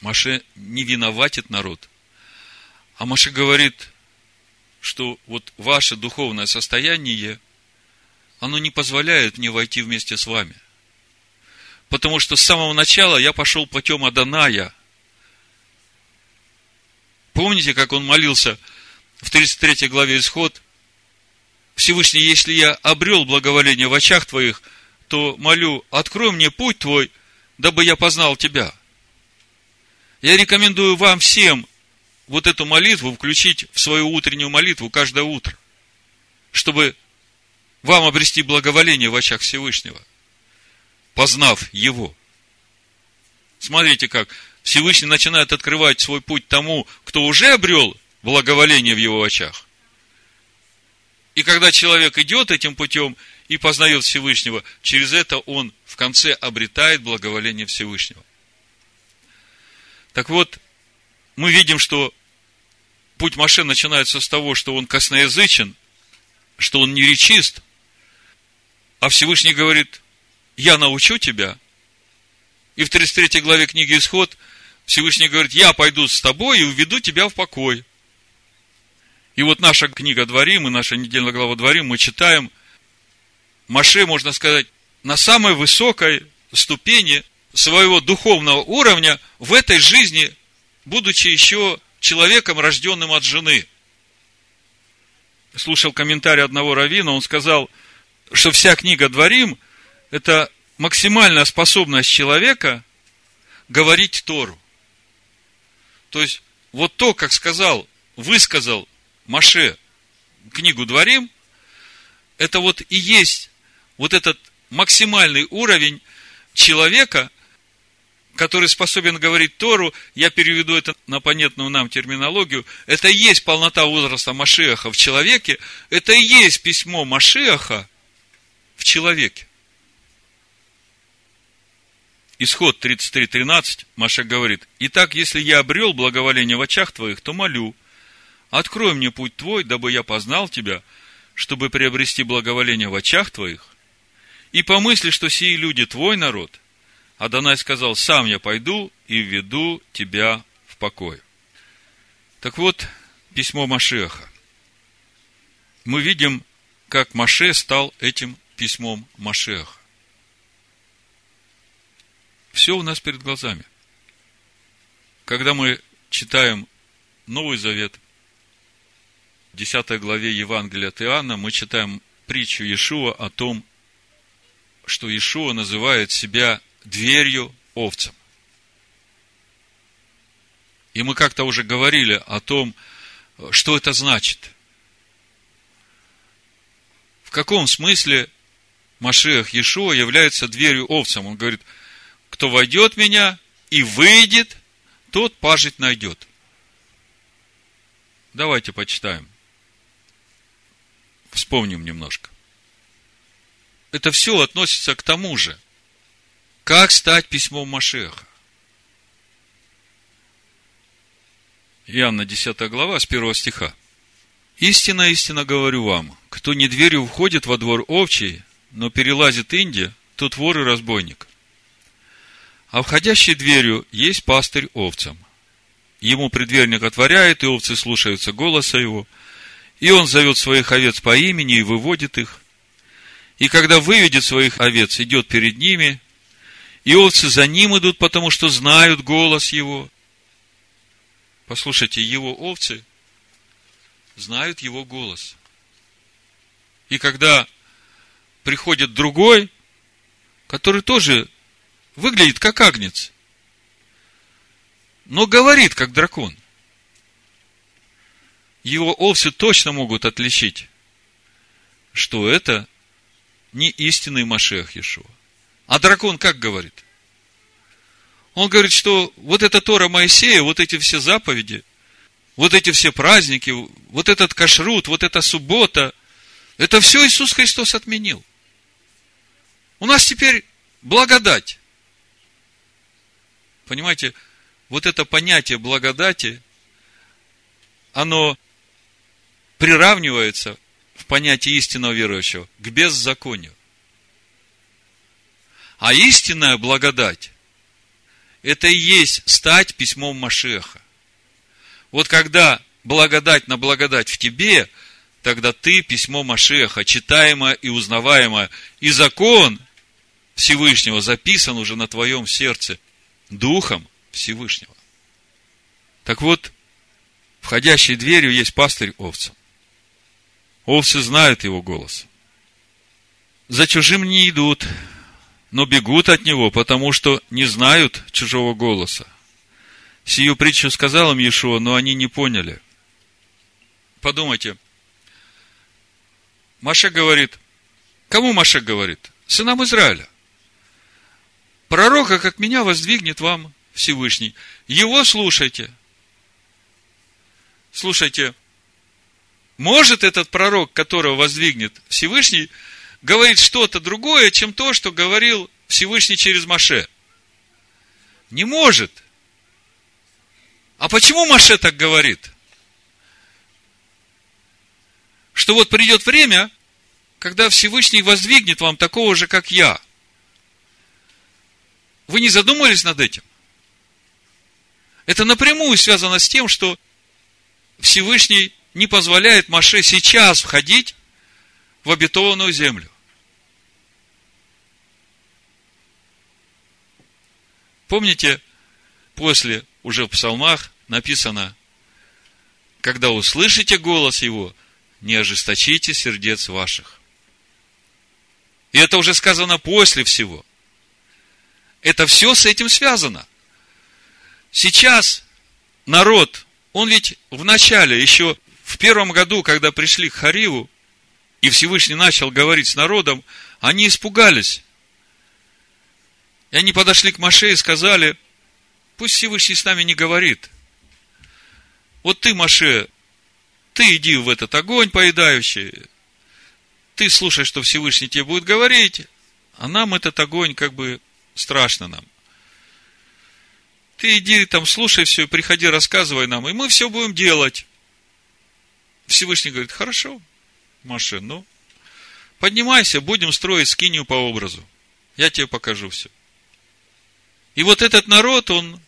Маше не виноватит народ, А Маша говорит, что вот ваше духовное состояние, оно не позволяет мне войти вместе с вами. Потому что с самого начала я пошел путем Аданая. Помните, как он молился в 33 главе Исход? Всевышний, если я обрел благоволение в очах твоих, то молю, открой мне путь твой, дабы я познал тебя. Я рекомендую вам всем вот эту молитву включить в свою утреннюю молитву каждое утро, чтобы вам обрести благоволение в очах Всевышнего, познав Его. Смотрите как. Всевышний начинает открывать свой путь тому, кто уже обрел благоволение в его очах. И когда человек идет этим путем и познает Всевышнего, через это он в конце обретает благоволение Всевышнего. Так вот, мы видим, что путь Маше начинается с того, что он косноязычен, что он не речист, а Всевышний говорит, я научу тебя. И в 33 главе книги Исход Всевышний говорит, я пойду с тобой и уведу тебя в покой. И вот наша книга Дворим и наша недельная глава Дворим мы читаем, Маше, можно сказать, на самой высокой ступени своего духовного уровня в этой жизни, будучи еще человеком, рожденным от жены. Слушал комментарий одного равина, он сказал, что вся книга Дворим – это максимальная способность человека говорить Тору. То есть, вот то, как сказал, высказал Маше книгу Дворим, это вот и есть вот этот максимальный уровень человека, который способен говорить Тору, я переведу это на понятную нам терминологию, это и есть полнота возраста Машеха в человеке, это и есть письмо Машеха в человеке. Исход 33.13, Маша говорит, «Итак, если я обрел благоволение в очах твоих, то молю, открой мне путь твой, дабы я познал тебя, чтобы приобрести благоволение в очах твоих, и помысли, что сии люди твой народ, Адонай сказал, сам я пойду и введу тебя в покой. Так вот, письмо Машеха. Мы видим, как Маше стал этим письмом Машеха. Все у нас перед глазами. Когда мы читаем Новый Завет, в 10 главе Евангелия от Иоанна, мы читаем притчу Иешуа о том, что Иешуа называет себя дверью овцам. И мы как-то уже говорили о том, что это значит. В каком смысле Машех Иешуа является дверью овцам? Он говорит, кто войдет в меня и выйдет, тот пажить найдет. Давайте почитаем. Вспомним немножко. Это все относится к тому же – как стать письмом Машеха? Иоанна 10 глава, с 1 стиха. «Истинно, истинно говорю вам, кто не дверью входит во двор овчий, но перелазит Инди, тот вор и разбойник. А входящий дверью есть пастырь овцам. Ему предверник отворяет, и овцы слушаются голоса его, и он зовет своих овец по имени и выводит их. И когда выведет своих овец, идет перед ними, и овцы за ним идут, потому что знают голос его. Послушайте, его овцы знают его голос. И когда приходит другой, который тоже выглядит как агнец, но говорит как дракон, его овцы точно могут отличить, что это не истинный Машех Иешуа. А дракон как говорит? Он говорит, что вот эта Тора Моисея, вот эти все заповеди, вот эти все праздники, вот этот кашрут, вот эта суббота, это все Иисус Христос отменил. У нас теперь благодать. Понимаете, вот это понятие благодати, оно приравнивается в понятие истинного верующего к беззаконию. А истинная благодать – это и есть стать письмом Машеха. Вот когда благодать на благодать в тебе, тогда ты письмо Машеха, читаемое и узнаваемое, и закон Всевышнего записан уже на твоем сердце Духом Всевышнего. Так вот, входящей дверью есть пастырь овцам. Овцы знают его голос. За чужим не идут, но бегут от него, потому что не знают чужого голоса. Сию притчу сказал им Иешуа, но они не поняли. Подумайте. Маша говорит, кому Маша говорит? Сынам Израиля. Пророка, как меня, воздвигнет вам Всевышний. Его слушайте. Слушайте, может этот пророк, которого воздвигнет Всевышний, говорит что-то другое, чем то, что говорил Всевышний через Маше. Не может. А почему Маше так говорит? Что вот придет время, когда Всевышний воздвигнет вам такого же, как я. Вы не задумывались над этим? Это напрямую связано с тем, что Всевышний не позволяет Маше сейчас входить в обетованную землю. Помните, после уже в псалмах написано, когда услышите голос его, не ожесточите сердец ваших. И это уже сказано после всего. Это все с этим связано. Сейчас народ, он ведь в начале, еще в первом году, когда пришли к Хариву, и Всевышний начал говорить с народом, они испугались. И они подошли к Маше и сказали, пусть Всевышний с нами не говорит. Вот ты, Маше, ты иди в этот огонь поедающий, ты слушай, что Всевышний тебе будет говорить, а нам этот огонь как бы страшно нам. Ты иди там, слушай все, приходи, рассказывай нам, и мы все будем делать. Всевышний говорит, хорошо, Маше, ну, поднимайся, будем строить скинию по образу. Я тебе покажу все. И вот этот народ, он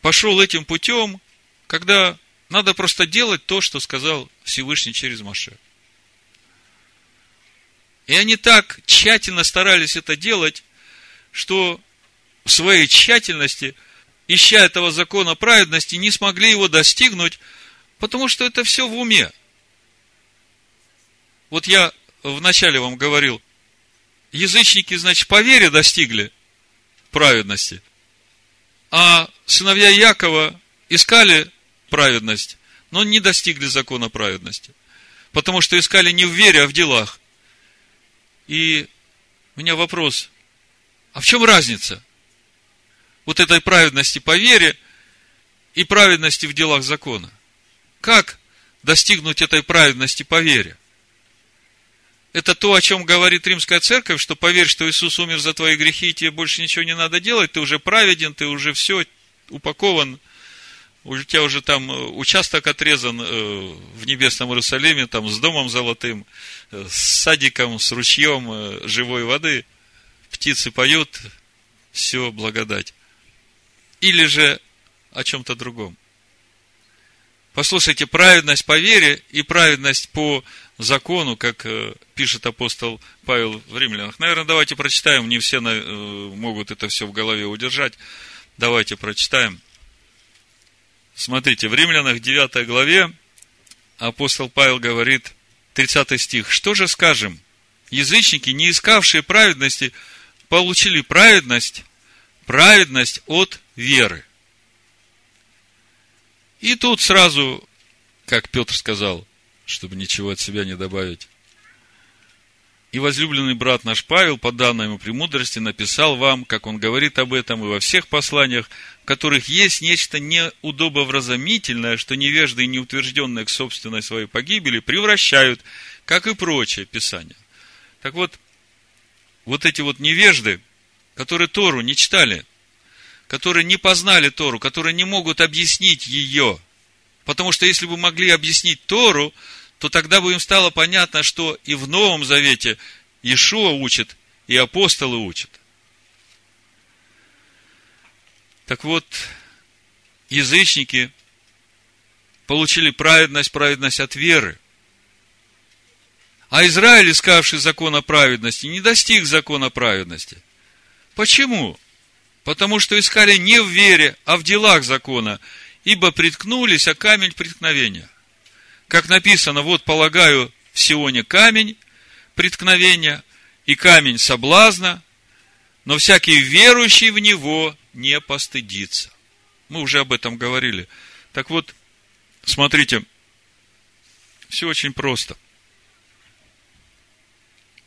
пошел этим путем, когда надо просто делать то, что сказал Всевышний через Маше. И они так тщательно старались это делать, что в своей тщательности, ища этого закона праведности, не смогли его достигнуть, потому что это все в уме. Вот я вначале вам говорил, язычники, значит, по вере достигли праведности, а сыновья Якова искали праведность, но не достигли закона праведности. Потому что искали не в вере, а в делах. И у меня вопрос, а в чем разница? Вот этой праведности по вере и праведности в делах закона. Как достигнуть этой праведности по вере? Это то, о чем говорит римская церковь, что поверь, что Иисус умер за твои грехи, и тебе больше ничего не надо делать, ты уже праведен, ты уже все упакован, у тебя уже там э, участок отрезан э, в небесном Иерусалиме, там с домом золотым, э, с садиком, с ручьем живой воды, птицы поют, все благодать. Или же о чем-то другом. Послушайте, праведность по вере и праведность по закону, как э, пишет апостол Павел в Римлянах. Наверное, давайте прочитаем, не все э, могут это все в голове удержать. Давайте прочитаем. Смотрите, в Римлянах 9 главе апостол Павел говорит, 30 стих, «Что же скажем? Язычники, не искавшие праведности, получили праведность, праведность от веры». И тут сразу, как Петр сказал, чтобы ничего от себя не добавить. И возлюбленный брат наш Павел, по данной ему премудрости, написал вам, как он говорит об этом и во всех посланиях, в которых есть нечто неудобовразумительное, что невежды и неутвержденные к собственной своей погибели превращают, как и прочее Писание. Так вот, вот эти вот невежды, которые Тору не читали, которые не познали Тору, которые не могут объяснить ее, потому что если бы могли объяснить Тору, то тогда бы им стало понятно, что и в Новом Завете Иешуа учит, и апостолы учат. Так вот, язычники, получили праведность, праведность от веры. А Израиль, искавший закона праведности, не достиг закона праведности. Почему? Потому что искали не в вере, а в делах закона, ибо приткнулись о камень преткновения. Как написано, вот полагаю в Сионе камень преткновения и камень соблазна, но всякий верующий в него не постыдится. Мы уже об этом говорили. Так вот, смотрите, все очень просто.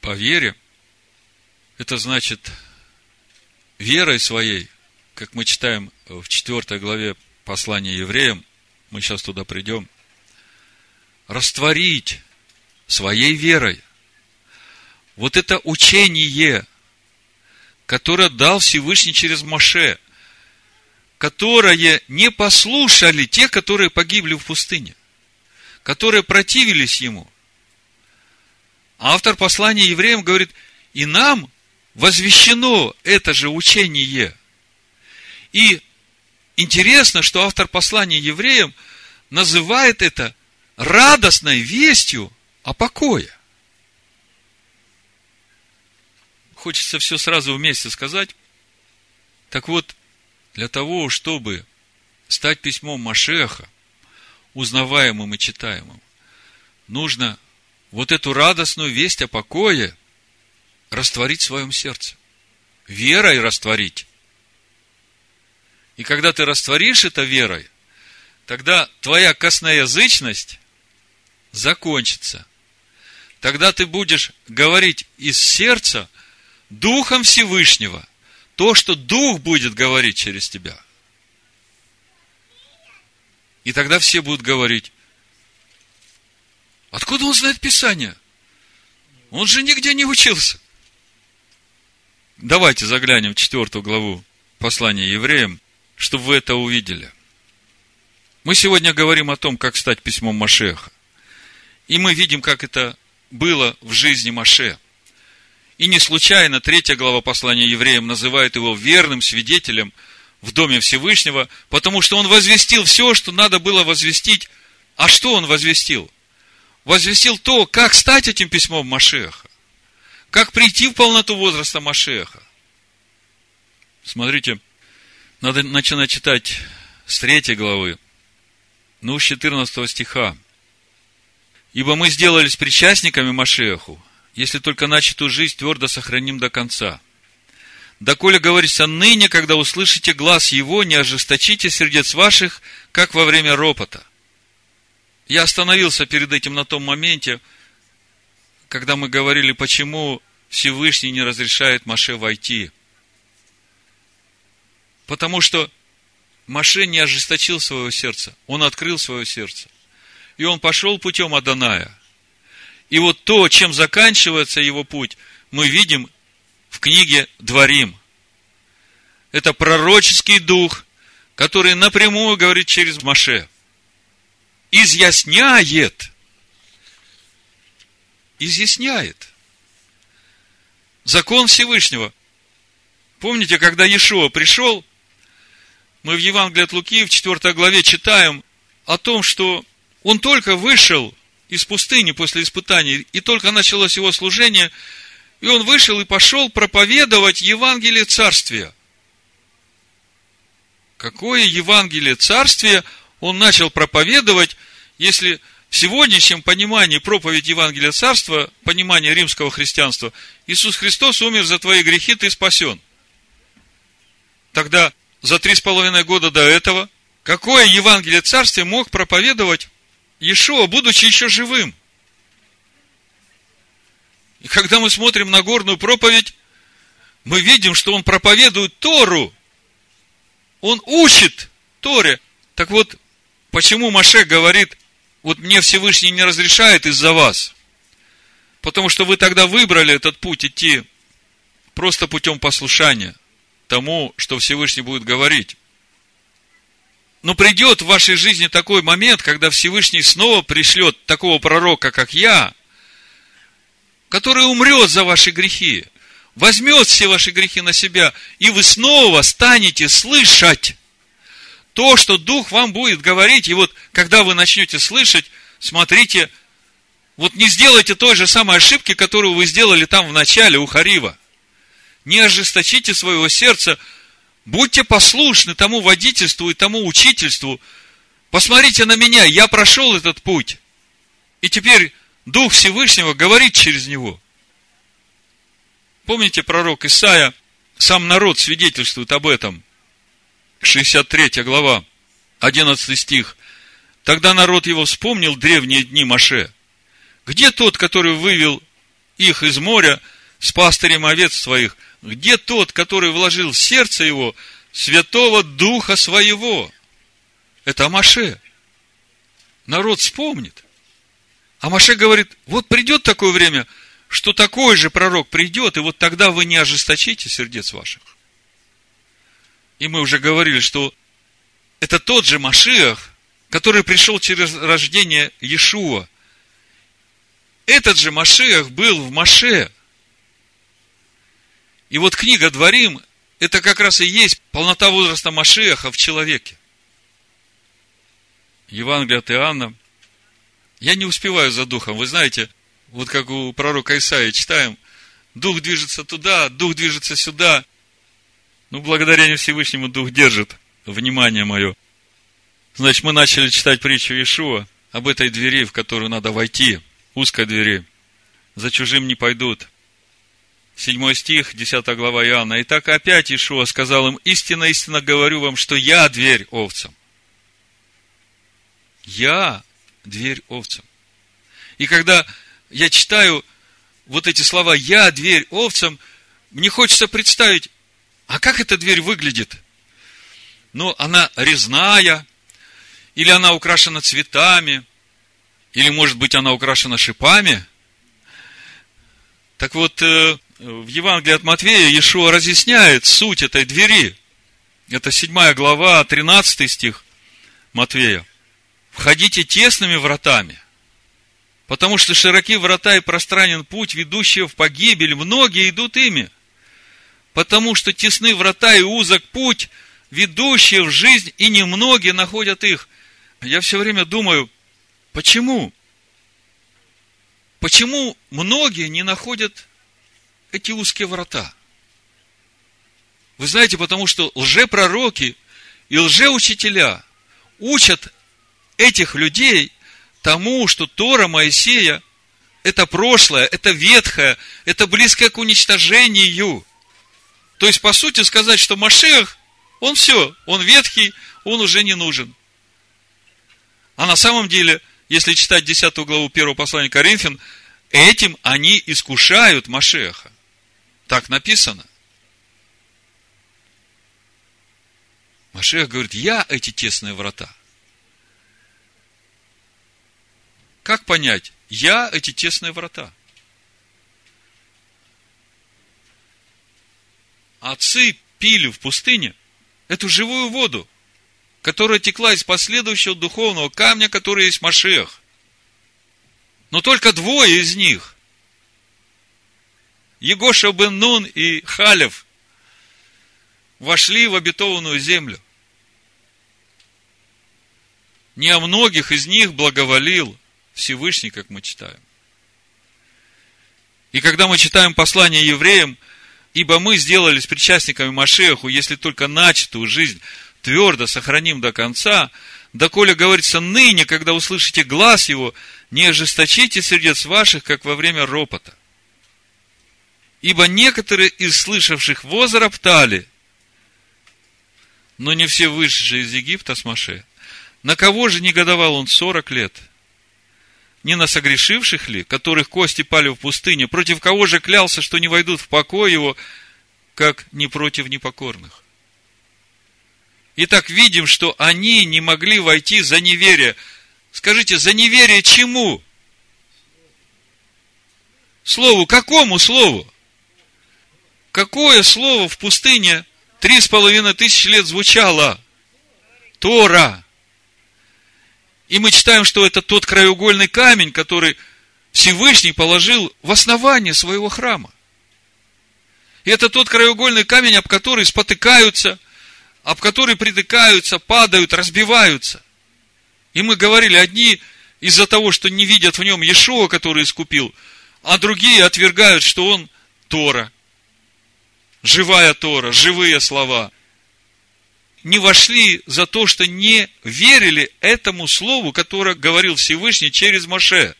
По вере, это значит верой своей, как мы читаем в 4 главе послания евреям, мы сейчас туда придем, растворить своей верой вот это учение, которое дал Всевышний через Моше, которое не послушали те, которые погибли в пустыне, которые противились ему. Автор послания евреям говорит, и нам возвещено это же учение. И интересно, что автор послания евреям называет это радостной вестью о покое. Хочется все сразу вместе сказать. Так вот, для того, чтобы стать письмом Машеха, узнаваемым и читаемым, нужно вот эту радостную весть о покое растворить в своем сердце. Верой растворить. И когда ты растворишь это верой, тогда твоя косноязычность закончится. Тогда ты будешь говорить из сердца Духом Всевышнего то, что Дух будет говорить через тебя. И тогда все будут говорить, откуда он знает Писание? Он же нигде не учился. Давайте заглянем в четвертую главу послания евреям, чтобы вы это увидели. Мы сегодня говорим о том, как стать письмом Машеха. И мы видим, как это было в жизни Маше. И не случайно третья глава послания евреям называет его верным свидетелем в Доме Всевышнего, потому что он возвестил все, что надо было возвестить. А что он возвестил? Возвестил то, как стать этим письмом Машеха. Как прийти в полноту возраста Машеха? Смотрите, надо начинать читать с третьей главы, ну, с 14 стиха. «Ибо мы сделались причастниками Машеху, если только начатую жизнь твердо сохраним до конца. Доколе говорится, ныне, когда услышите глаз Его, не ожесточите сердец ваших, как во время ропота». Я остановился перед этим на том моменте, когда мы говорили, почему Всевышний не разрешает Маше войти. Потому что Маше не ожесточил своего сердца, он открыл свое сердце. И он пошел путем Аданая. И вот то, чем заканчивается его путь, мы видим в книге Дворим. Это пророческий дух, который напрямую говорит через Маше. Изъясняет изъясняет. Закон Всевышнего. Помните, когда Иешуа пришел, мы в Евангелии от Луки в 4 главе читаем о том, что он только вышел из пустыни после испытаний, и только началось его служение, и он вышел и пошел проповедовать Евангелие Царствия. Какое Евангелие Царствия он начал проповедовать, если в сегодняшнем понимании проповедь Евангелия Царства, понимание римского христианства, Иисус Христос умер за твои грехи, ты спасен. Тогда за три с половиной года до этого, какое Евангелие Царствия мог проповедовать Иешуа, будучи еще живым? И когда мы смотрим на горную проповедь, мы видим, что он проповедует Тору. Он учит Торе. Так вот, почему Маше говорит, вот мне Всевышний не разрешает из-за вас. Потому что вы тогда выбрали этот путь идти просто путем послушания тому, что Всевышний будет говорить. Но придет в вашей жизни такой момент, когда Всевышний снова пришлет такого пророка, как я, который умрет за ваши грехи, возьмет все ваши грехи на себя, и вы снова станете слышать то, что Дух вам будет говорить, и вот когда вы начнете слышать, смотрите, вот не сделайте той же самой ошибки, которую вы сделали там в начале у Харива. Не ожесточите своего сердца, будьте послушны тому водительству и тому учительству. Посмотрите на меня, я прошел этот путь. И теперь Дух Всевышнего говорит через него. Помните пророк Исаия, сам народ свидетельствует об этом. 63 глава, 11 стих. Тогда народ его вспомнил древние дни Маше. Где тот, который вывел их из моря с пастырем овец своих? Где тот, который вложил в сердце его святого духа своего? Это Маше. Народ вспомнит. А Маше говорит, вот придет такое время, что такой же пророк придет, и вот тогда вы не ожесточите сердец ваших. И мы уже говорили, что это тот же Машиах, который пришел через рождение Иешуа. Этот же Машиах был в Маше. И вот книга Дворим, это как раз и есть полнота возраста Машиаха в человеке. Евангелие от Иоанна. Я не успеваю за духом. Вы знаете, вот как у пророка Исаия читаем, дух движется туда, дух движется сюда. Ну, благодарение Всевышнему Дух держит внимание мое. Значит, мы начали читать притчу Иешуа об этой двери, в которую надо войти, узкой двери. За чужим не пойдут. Седьмой стих, десятая глава Иоанна. И так опять Иешуа сказал им, истинно, истинно говорю вам, что я дверь овцам. Я дверь овцам. И когда я читаю вот эти слова «я дверь овцам», мне хочется представить, а как эта дверь выглядит? Ну, она резная, или она украшена цветами, или, может быть, она украшена шипами. Так вот, э, в Евангелии от Матвея Иешуа разъясняет суть этой двери. Это 7 глава, 13 стих Матвея. «Входите тесными вратами, потому что широки врата и пространен путь, ведущий в погибель, многие идут ими» потому что тесны врата и узок путь, ведущий в жизнь, и немногие находят их. Я все время думаю, почему? Почему многие не находят эти узкие врата? Вы знаете, потому что лжепророки и лжеучителя учат этих людей тому, что Тора Моисея – это прошлое, это ветхое, это близкое к уничтожению – то есть, по сути, сказать, что Машех, он все, он ветхий, он уже не нужен. А на самом деле, если читать 10 главу 1 послания Коринфян, этим они искушают Машеха. Так написано. Машех говорит, я эти тесные врата. Как понять? Я эти тесные врата. Отцы пили в пустыне эту живую воду, которая текла из последующего духовного камня, который есть Машех. Но только двое из них, Егоша бен Нун и Халев, вошли в обетованную землю. Не о многих из них благоволил Всевышний, как мы читаем. И когда мы читаем послание евреям – Ибо мы сделались причастниками Машеху, если только начатую жизнь твердо сохраним до конца, доколе говорится ныне, когда услышите глаз его, не ожесточите сердец ваших, как во время ропота. Ибо некоторые из слышавших возроптали, но не все вышедшие из Египта с Маше. На кого же негодовал он сорок лет? Не на согрешивших ли, которых кости пали в пустыне, против кого же клялся, что не войдут в покой его, как не против непокорных? Итак, видим, что они не могли войти за неверие. Скажите, за неверие чему? Слову, какому слову? Какое слово в пустыне три с половиной тысячи лет звучало? Тора. И мы читаем, что это тот краеугольный камень, который Всевышний положил в основание своего храма. И это тот краеугольный камень, об который спотыкаются об которые притыкаются, падают, разбиваются. И мы говорили, одни из-за того, что не видят в нем Иешуа, который искупил, а другие отвергают, что он Тора. Живая Тора, живые слова. Не вошли за то, что не верили этому слову, которое говорил Всевышний через Моше.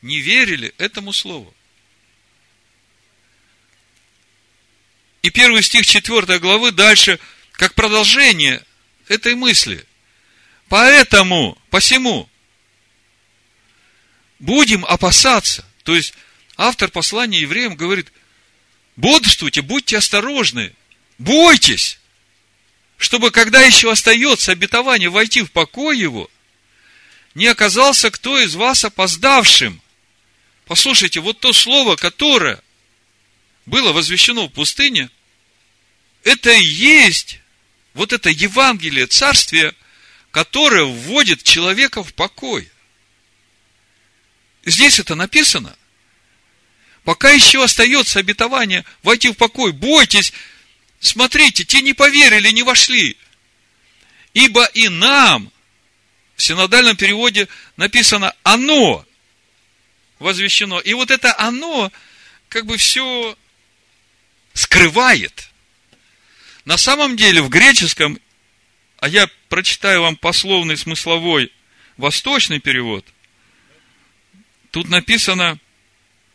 Не верили этому слову. И первый стих 4 главы дальше, как продолжение этой мысли. Поэтому, посему, будем опасаться. То есть, автор послания евреям говорит, бодрствуйте, будьте осторожны, бойтесь, чтобы, когда еще остается обетование войти в покой его, не оказался кто из вас опоздавшим. Послушайте, вот то слово, которое было возвещено в пустыне, это и есть вот это Евангелие, Царствие, которое вводит человека в покой. Здесь это написано. Пока еще остается обетование войти в покой, бойтесь, смотрите, те не поверили, не вошли. Ибо и нам, в синодальном переводе написано «оно» возвещено. И вот это «оно» как бы все скрывает. На самом деле в греческом, а я прочитаю вам пословный смысловой восточный перевод, тут написано,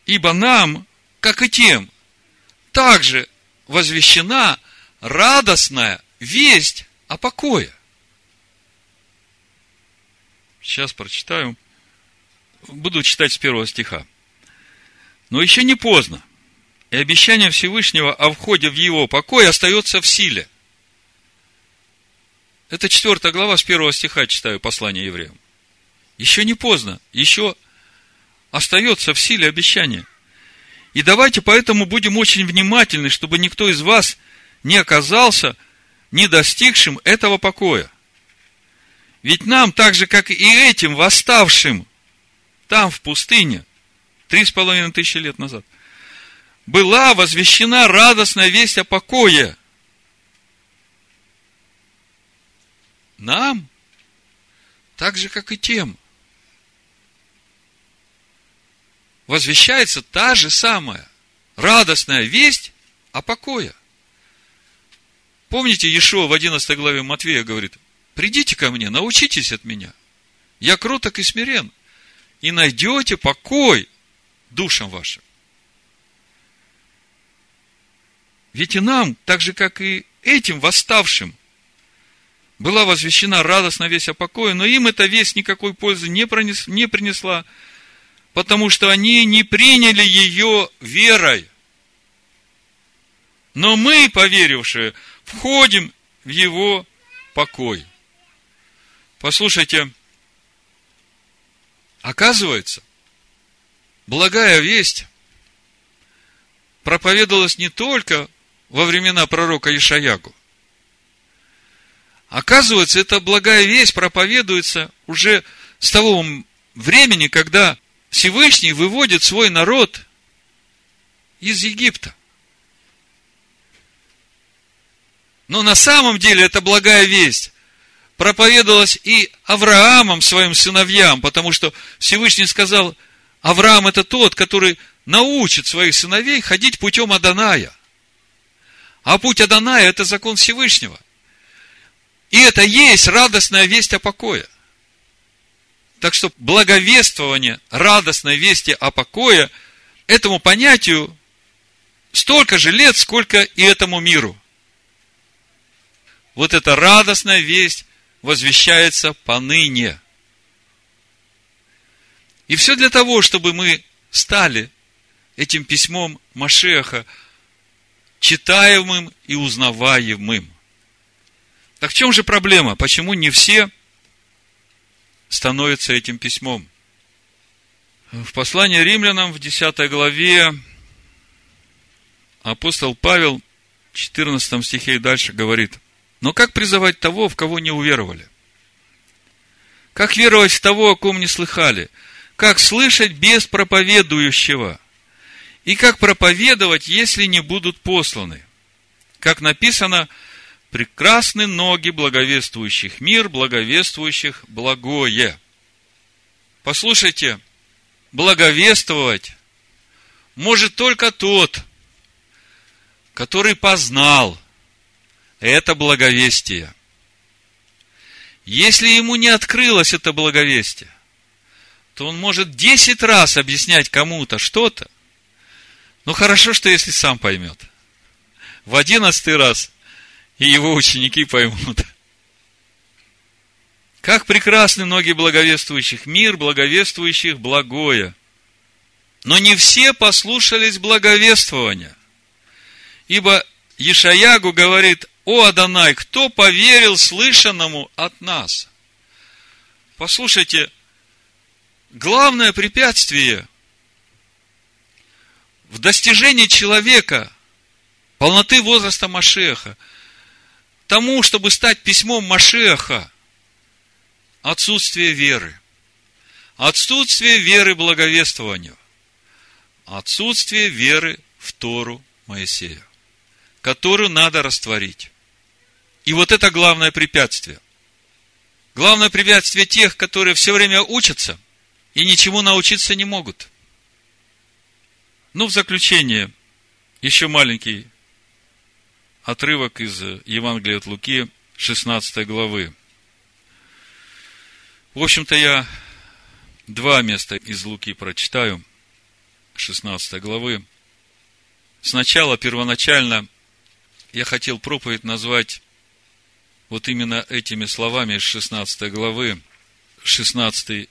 ибо нам, как и тем, также возвещена радостная весть о покое. Сейчас прочитаю. Буду читать с первого стиха. Но еще не поздно – и обещание Всевышнего о входе в его покой остается в силе. Это четвертая глава с первого стиха читаю послание евреям. Еще не поздно, еще остается в силе обещание. И давайте поэтому будем очень внимательны, чтобы никто из вас не оказался не достигшим этого покоя. Ведь нам, так же, как и этим восставшим там, в пустыне, три с половиной тысячи лет назад, была возвещена радостная весть о покое. Нам, так же, как и тем, возвещается та же самая радостная весть о покое. Помните, Иешуа в 11 главе Матвея говорит, придите ко мне, научитесь от меня. Я кроток и смирен, и найдете покой душам вашим. Ведь и нам, так же, как и этим восставшим, была возвещена радостная весть о покое, но им эта весть никакой пользы не, пронес, не принесла, потому что они не приняли ее верой. Но мы, поверившие, входим в его покой. Послушайте, оказывается, благая весть проповедовалась не только во времена пророка Ишаягу. Оказывается, эта благая весть проповедуется уже с того времени, когда Всевышний выводит свой народ из Египта. Но на самом деле эта благая весть проповедовалась и Авраамом, своим сыновьям, потому что Всевышний сказал, Авраам это тот, который научит своих сыновей ходить путем Аданая – а путь Аданая – это закон Всевышнего. И это есть радостная весть о покое. Так что благовествование радостной вести о покое этому понятию столько же лет, сколько и этому миру. Вот эта радостная весть возвещается поныне. И все для того, чтобы мы стали этим письмом Машеха читаемым и узнаваемым. Так в чем же проблема? Почему не все становятся этим письмом? В послании римлянам в 10 главе апостол Павел в 14 стихе и дальше говорит, но как призывать того, в кого не уверовали? Как веровать в того, о ком не слыхали? Как слышать без проповедующего? И как проповедовать, если не будут посланы? Как написано, прекрасны ноги благовествующих мир, благовествующих благое. Послушайте, благовествовать может только тот, который познал это благовестие. Если ему не открылось это благовестие, то он может десять раз объяснять кому-то что-то. Но хорошо, что если сам поймет. В одиннадцатый раз и его ученики поймут. Как прекрасны ноги благовествующих мир, благовествующих благое. Но не все послушались благовествования. Ибо Ешаягу говорит, о Адонай, кто поверил слышанному от нас? Послушайте, главное препятствие в достижении человека полноты возраста Машеха, тому, чтобы стать письмом Машеха, отсутствие веры. Отсутствие веры благовествованию. Отсутствие веры в Тору Моисея, которую надо растворить. И вот это главное препятствие. Главное препятствие тех, которые все время учатся и ничему научиться не могут. Ну, в заключение, еще маленький отрывок из Евангелия от Луки, 16 главы. В общем-то, я два места из Луки прочитаю, 16 главы. Сначала, первоначально, я хотел проповедь назвать вот именно этими словами из 16 главы, 16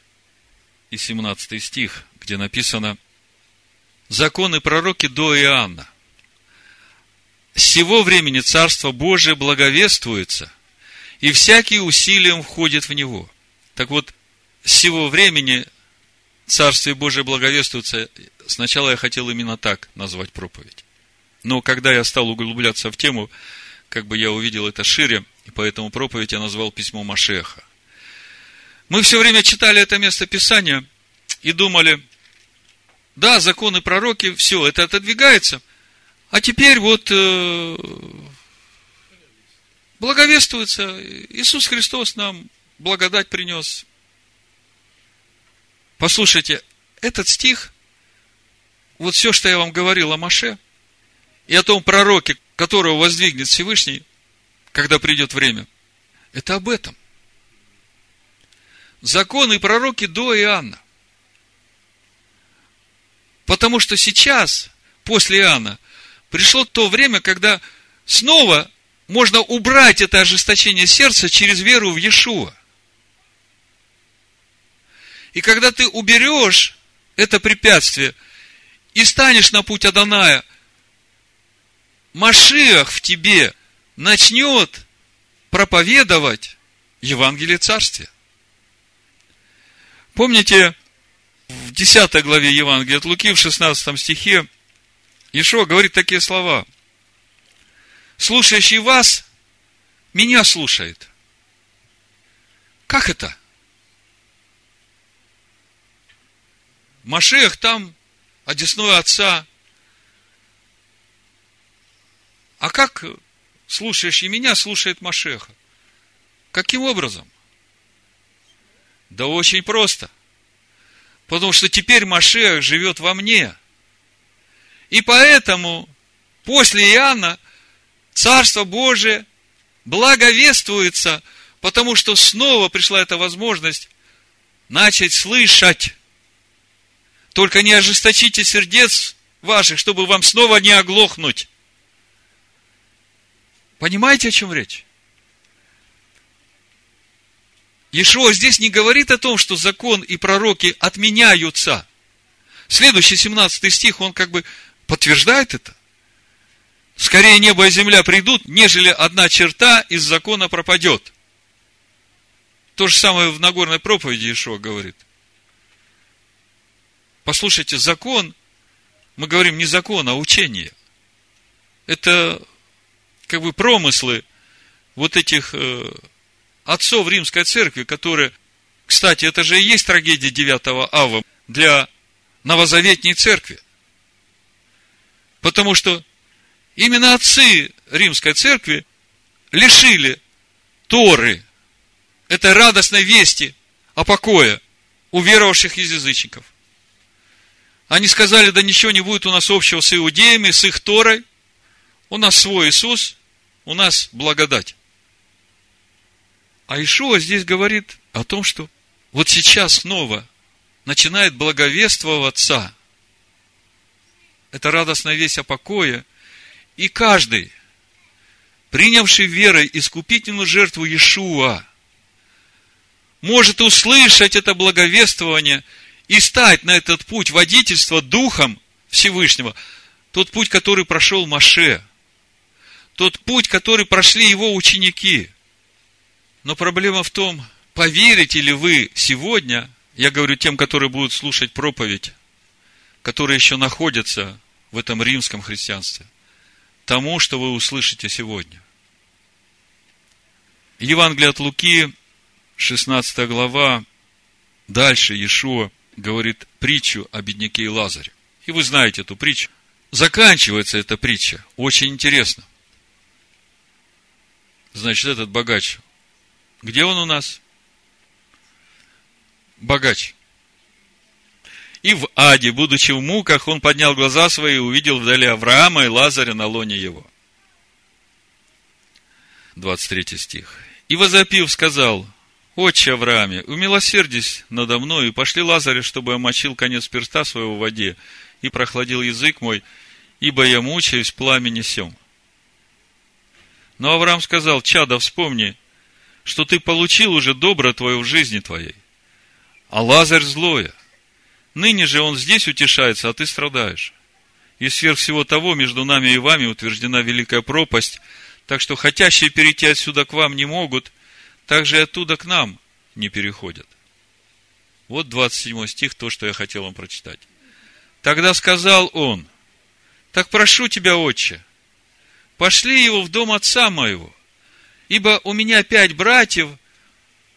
и 17 стих, где написано «Законы пророки до Иоанна. Сего времени Царство Божие благовествуется, и всякий усилием входит в него». Так вот, сего времени Царствие Божие благовествуется. Сначала я хотел именно так назвать проповедь. Но когда я стал углубляться в тему, как бы я увидел это шире, и поэтому проповедь я назвал письмо Машеха. Мы все время читали это место Писания и думали, да, законы пророки, все, это отодвигается, а теперь вот э, благовествуется, Иисус Христос нам благодать принес. Послушайте, этот стих, вот все, что я вам говорил о Маше, и о том пророке, которого воздвигнет Всевышний, когда придет время, это об этом. Законы и пророки до Иоанна. Потому что сейчас, после Иоанна, пришло то время, когда снова можно убрать это ожесточение сердца через веру в Иешуа. И когда ты уберешь это препятствие и станешь на путь Аданая, Машиах в тебе начнет проповедовать Евангелие Царствия. Помните, в 10 главе Евангелия от Луки, в 16 стихе, Ишо говорит такие слова. Слушающий вас, меня слушает. Как это? Машех там, одесной отца. А как слушающий меня слушает Машеха? Каким образом? Да очень просто. Потому что теперь Машех живет во мне. И поэтому после Иоанна Царство Божие благовествуется, потому что снова пришла эта возможность начать слышать только не ожесточите сердец ваших, чтобы вам снова не оглохнуть. Понимаете, о чем речь? Ишуа здесь не говорит о том, что закон и пророки отменяются. Следующий 17 стих, он как бы подтверждает это. Скорее небо и земля придут, нежели одна черта из закона пропадет. То же самое в Нагорной проповеди Ишуа говорит – Послушайте, закон, мы говорим не закон, а учение. Это как бы промыслы вот этих э, отцов римской церкви, которые, кстати, это же и есть трагедия 9 ава для новозаветней церкви. Потому что именно отцы римской церкви лишили Торы, этой радостной вести о покое у веровавших из язычников. Они сказали, да ничего не будет у нас общего с иудеями, с их Торой. У нас свой Иисус, у нас благодать. А Ишуа здесь говорит о том, что вот сейчас снова начинает благовествоваться. Это радостная весть о покое. И каждый, принявший верой искупительную жертву Иешуа, может услышать это благовествование и стать на этот путь водительства Духом Всевышнего, тот путь, который прошел Маше, тот путь, который прошли его ученики. Но проблема в том, поверите ли вы сегодня, я говорю тем, которые будут слушать проповедь, которые еще находятся в этом римском христианстве, тому, что вы услышите сегодня. Евангелие от Луки, 16 глава, дальше Иешуа говорит притчу о бедняке и Лазаре. И вы знаете эту притчу. Заканчивается эта притча. Очень интересно. Значит, этот богач. Где он у нас? Богач. И в аде, будучи в муках, он поднял глаза свои и увидел вдали Авраама и Лазаря на лоне его. 23 стих. И возопив, сказал, Отче Аврааме, умилосердись надо мной, и пошли Лазаря, чтобы омочил конец перста своего в воде, и прохладил язык мой, ибо я мучаюсь пламени сем. Но Авраам сказал, Чада, вспомни, что ты получил уже добро твое в жизни твоей, а Лазарь злое – Ныне же он здесь утешается, а ты страдаешь. И сверх всего того, между нами и вами утверждена великая пропасть, так что хотящие перейти отсюда к вам не могут, так же и оттуда к нам не переходят. Вот 27 стих, то, что я хотел вам прочитать. Тогда сказал он, так прошу тебя, отче, пошли его в дом отца моего, ибо у меня пять братьев,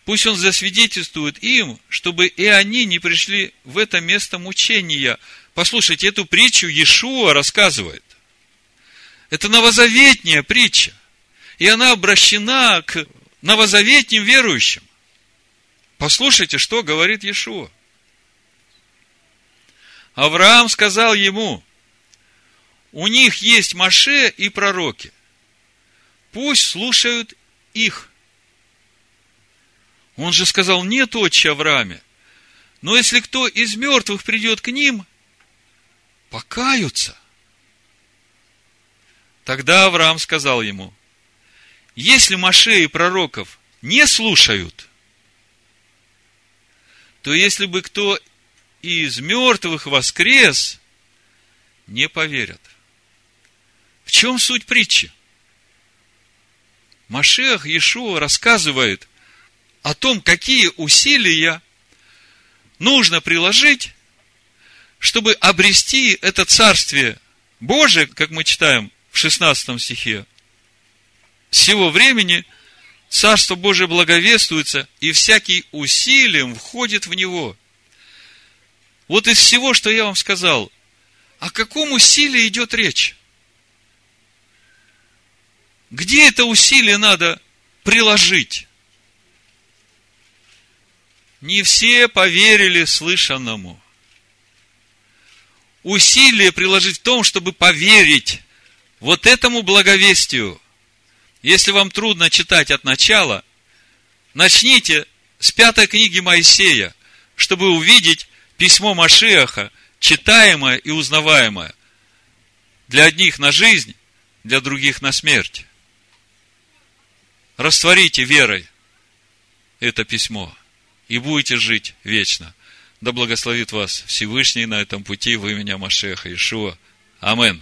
Пусть он засвидетельствует им, чтобы и они не пришли в это место мучения. Послушайте, эту притчу Иешуа рассказывает. Это новозаветняя притча. И она обращена к новозаветним верующим. Послушайте, что говорит Иешуа. Авраам сказал ему, у них есть Маше и пророки. Пусть слушают их. Он же сказал, нет, отче Аврааме. Но если кто из мертвых придет к ним, покаются. Тогда Авраам сказал ему, если Маше и пророков не слушают, то если бы кто из мертвых воскрес, не поверят. В чем суть притчи? Машех Иешуа рассказывает – о том, какие усилия нужно приложить, чтобы обрести это царствие Божие, как мы читаем в 16 стихе. С сего времени Царство Божие благовествуется, и всякий усилием входит в него. Вот из всего, что я вам сказал, о каком усилии идет речь? Где это усилие надо приложить? Не все поверили слышанному. Усилие приложить в том, чтобы поверить вот этому благовестию. Если вам трудно читать от начала, начните с пятой книги Моисея, чтобы увидеть письмо Машиаха, читаемое и узнаваемое. Для одних на жизнь, для других на смерть. Растворите верой это письмо и будете жить вечно. Да благословит вас Всевышний на этом пути в имени Машеха Ишуа. Амен.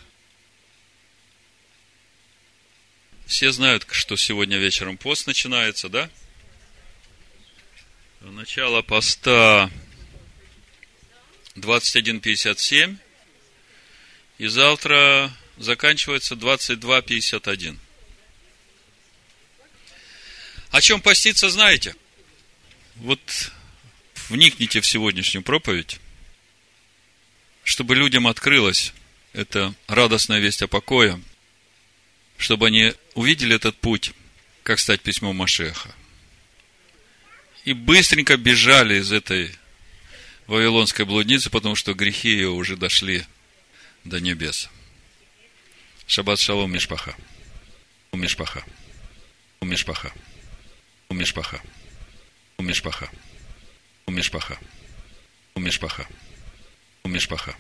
Все знают, что сегодня вечером пост начинается, да? Начало поста 21.57. И завтра заканчивается 22.51. О чем поститься знаете? Вот вникните в сегодняшнюю проповедь, чтобы людям открылась эта радостная весть о покое, чтобы они увидели этот путь как стать письмом Машеха. И быстренько бежали из этой вавилонской блудницы, потому что грехи ее уже дошли до небес. Шаббат шалом, Мишпаха. Мишпаха. Мишпаха. Мишпаха. המשפחה. המשפחה. המשפחה. המשפחה.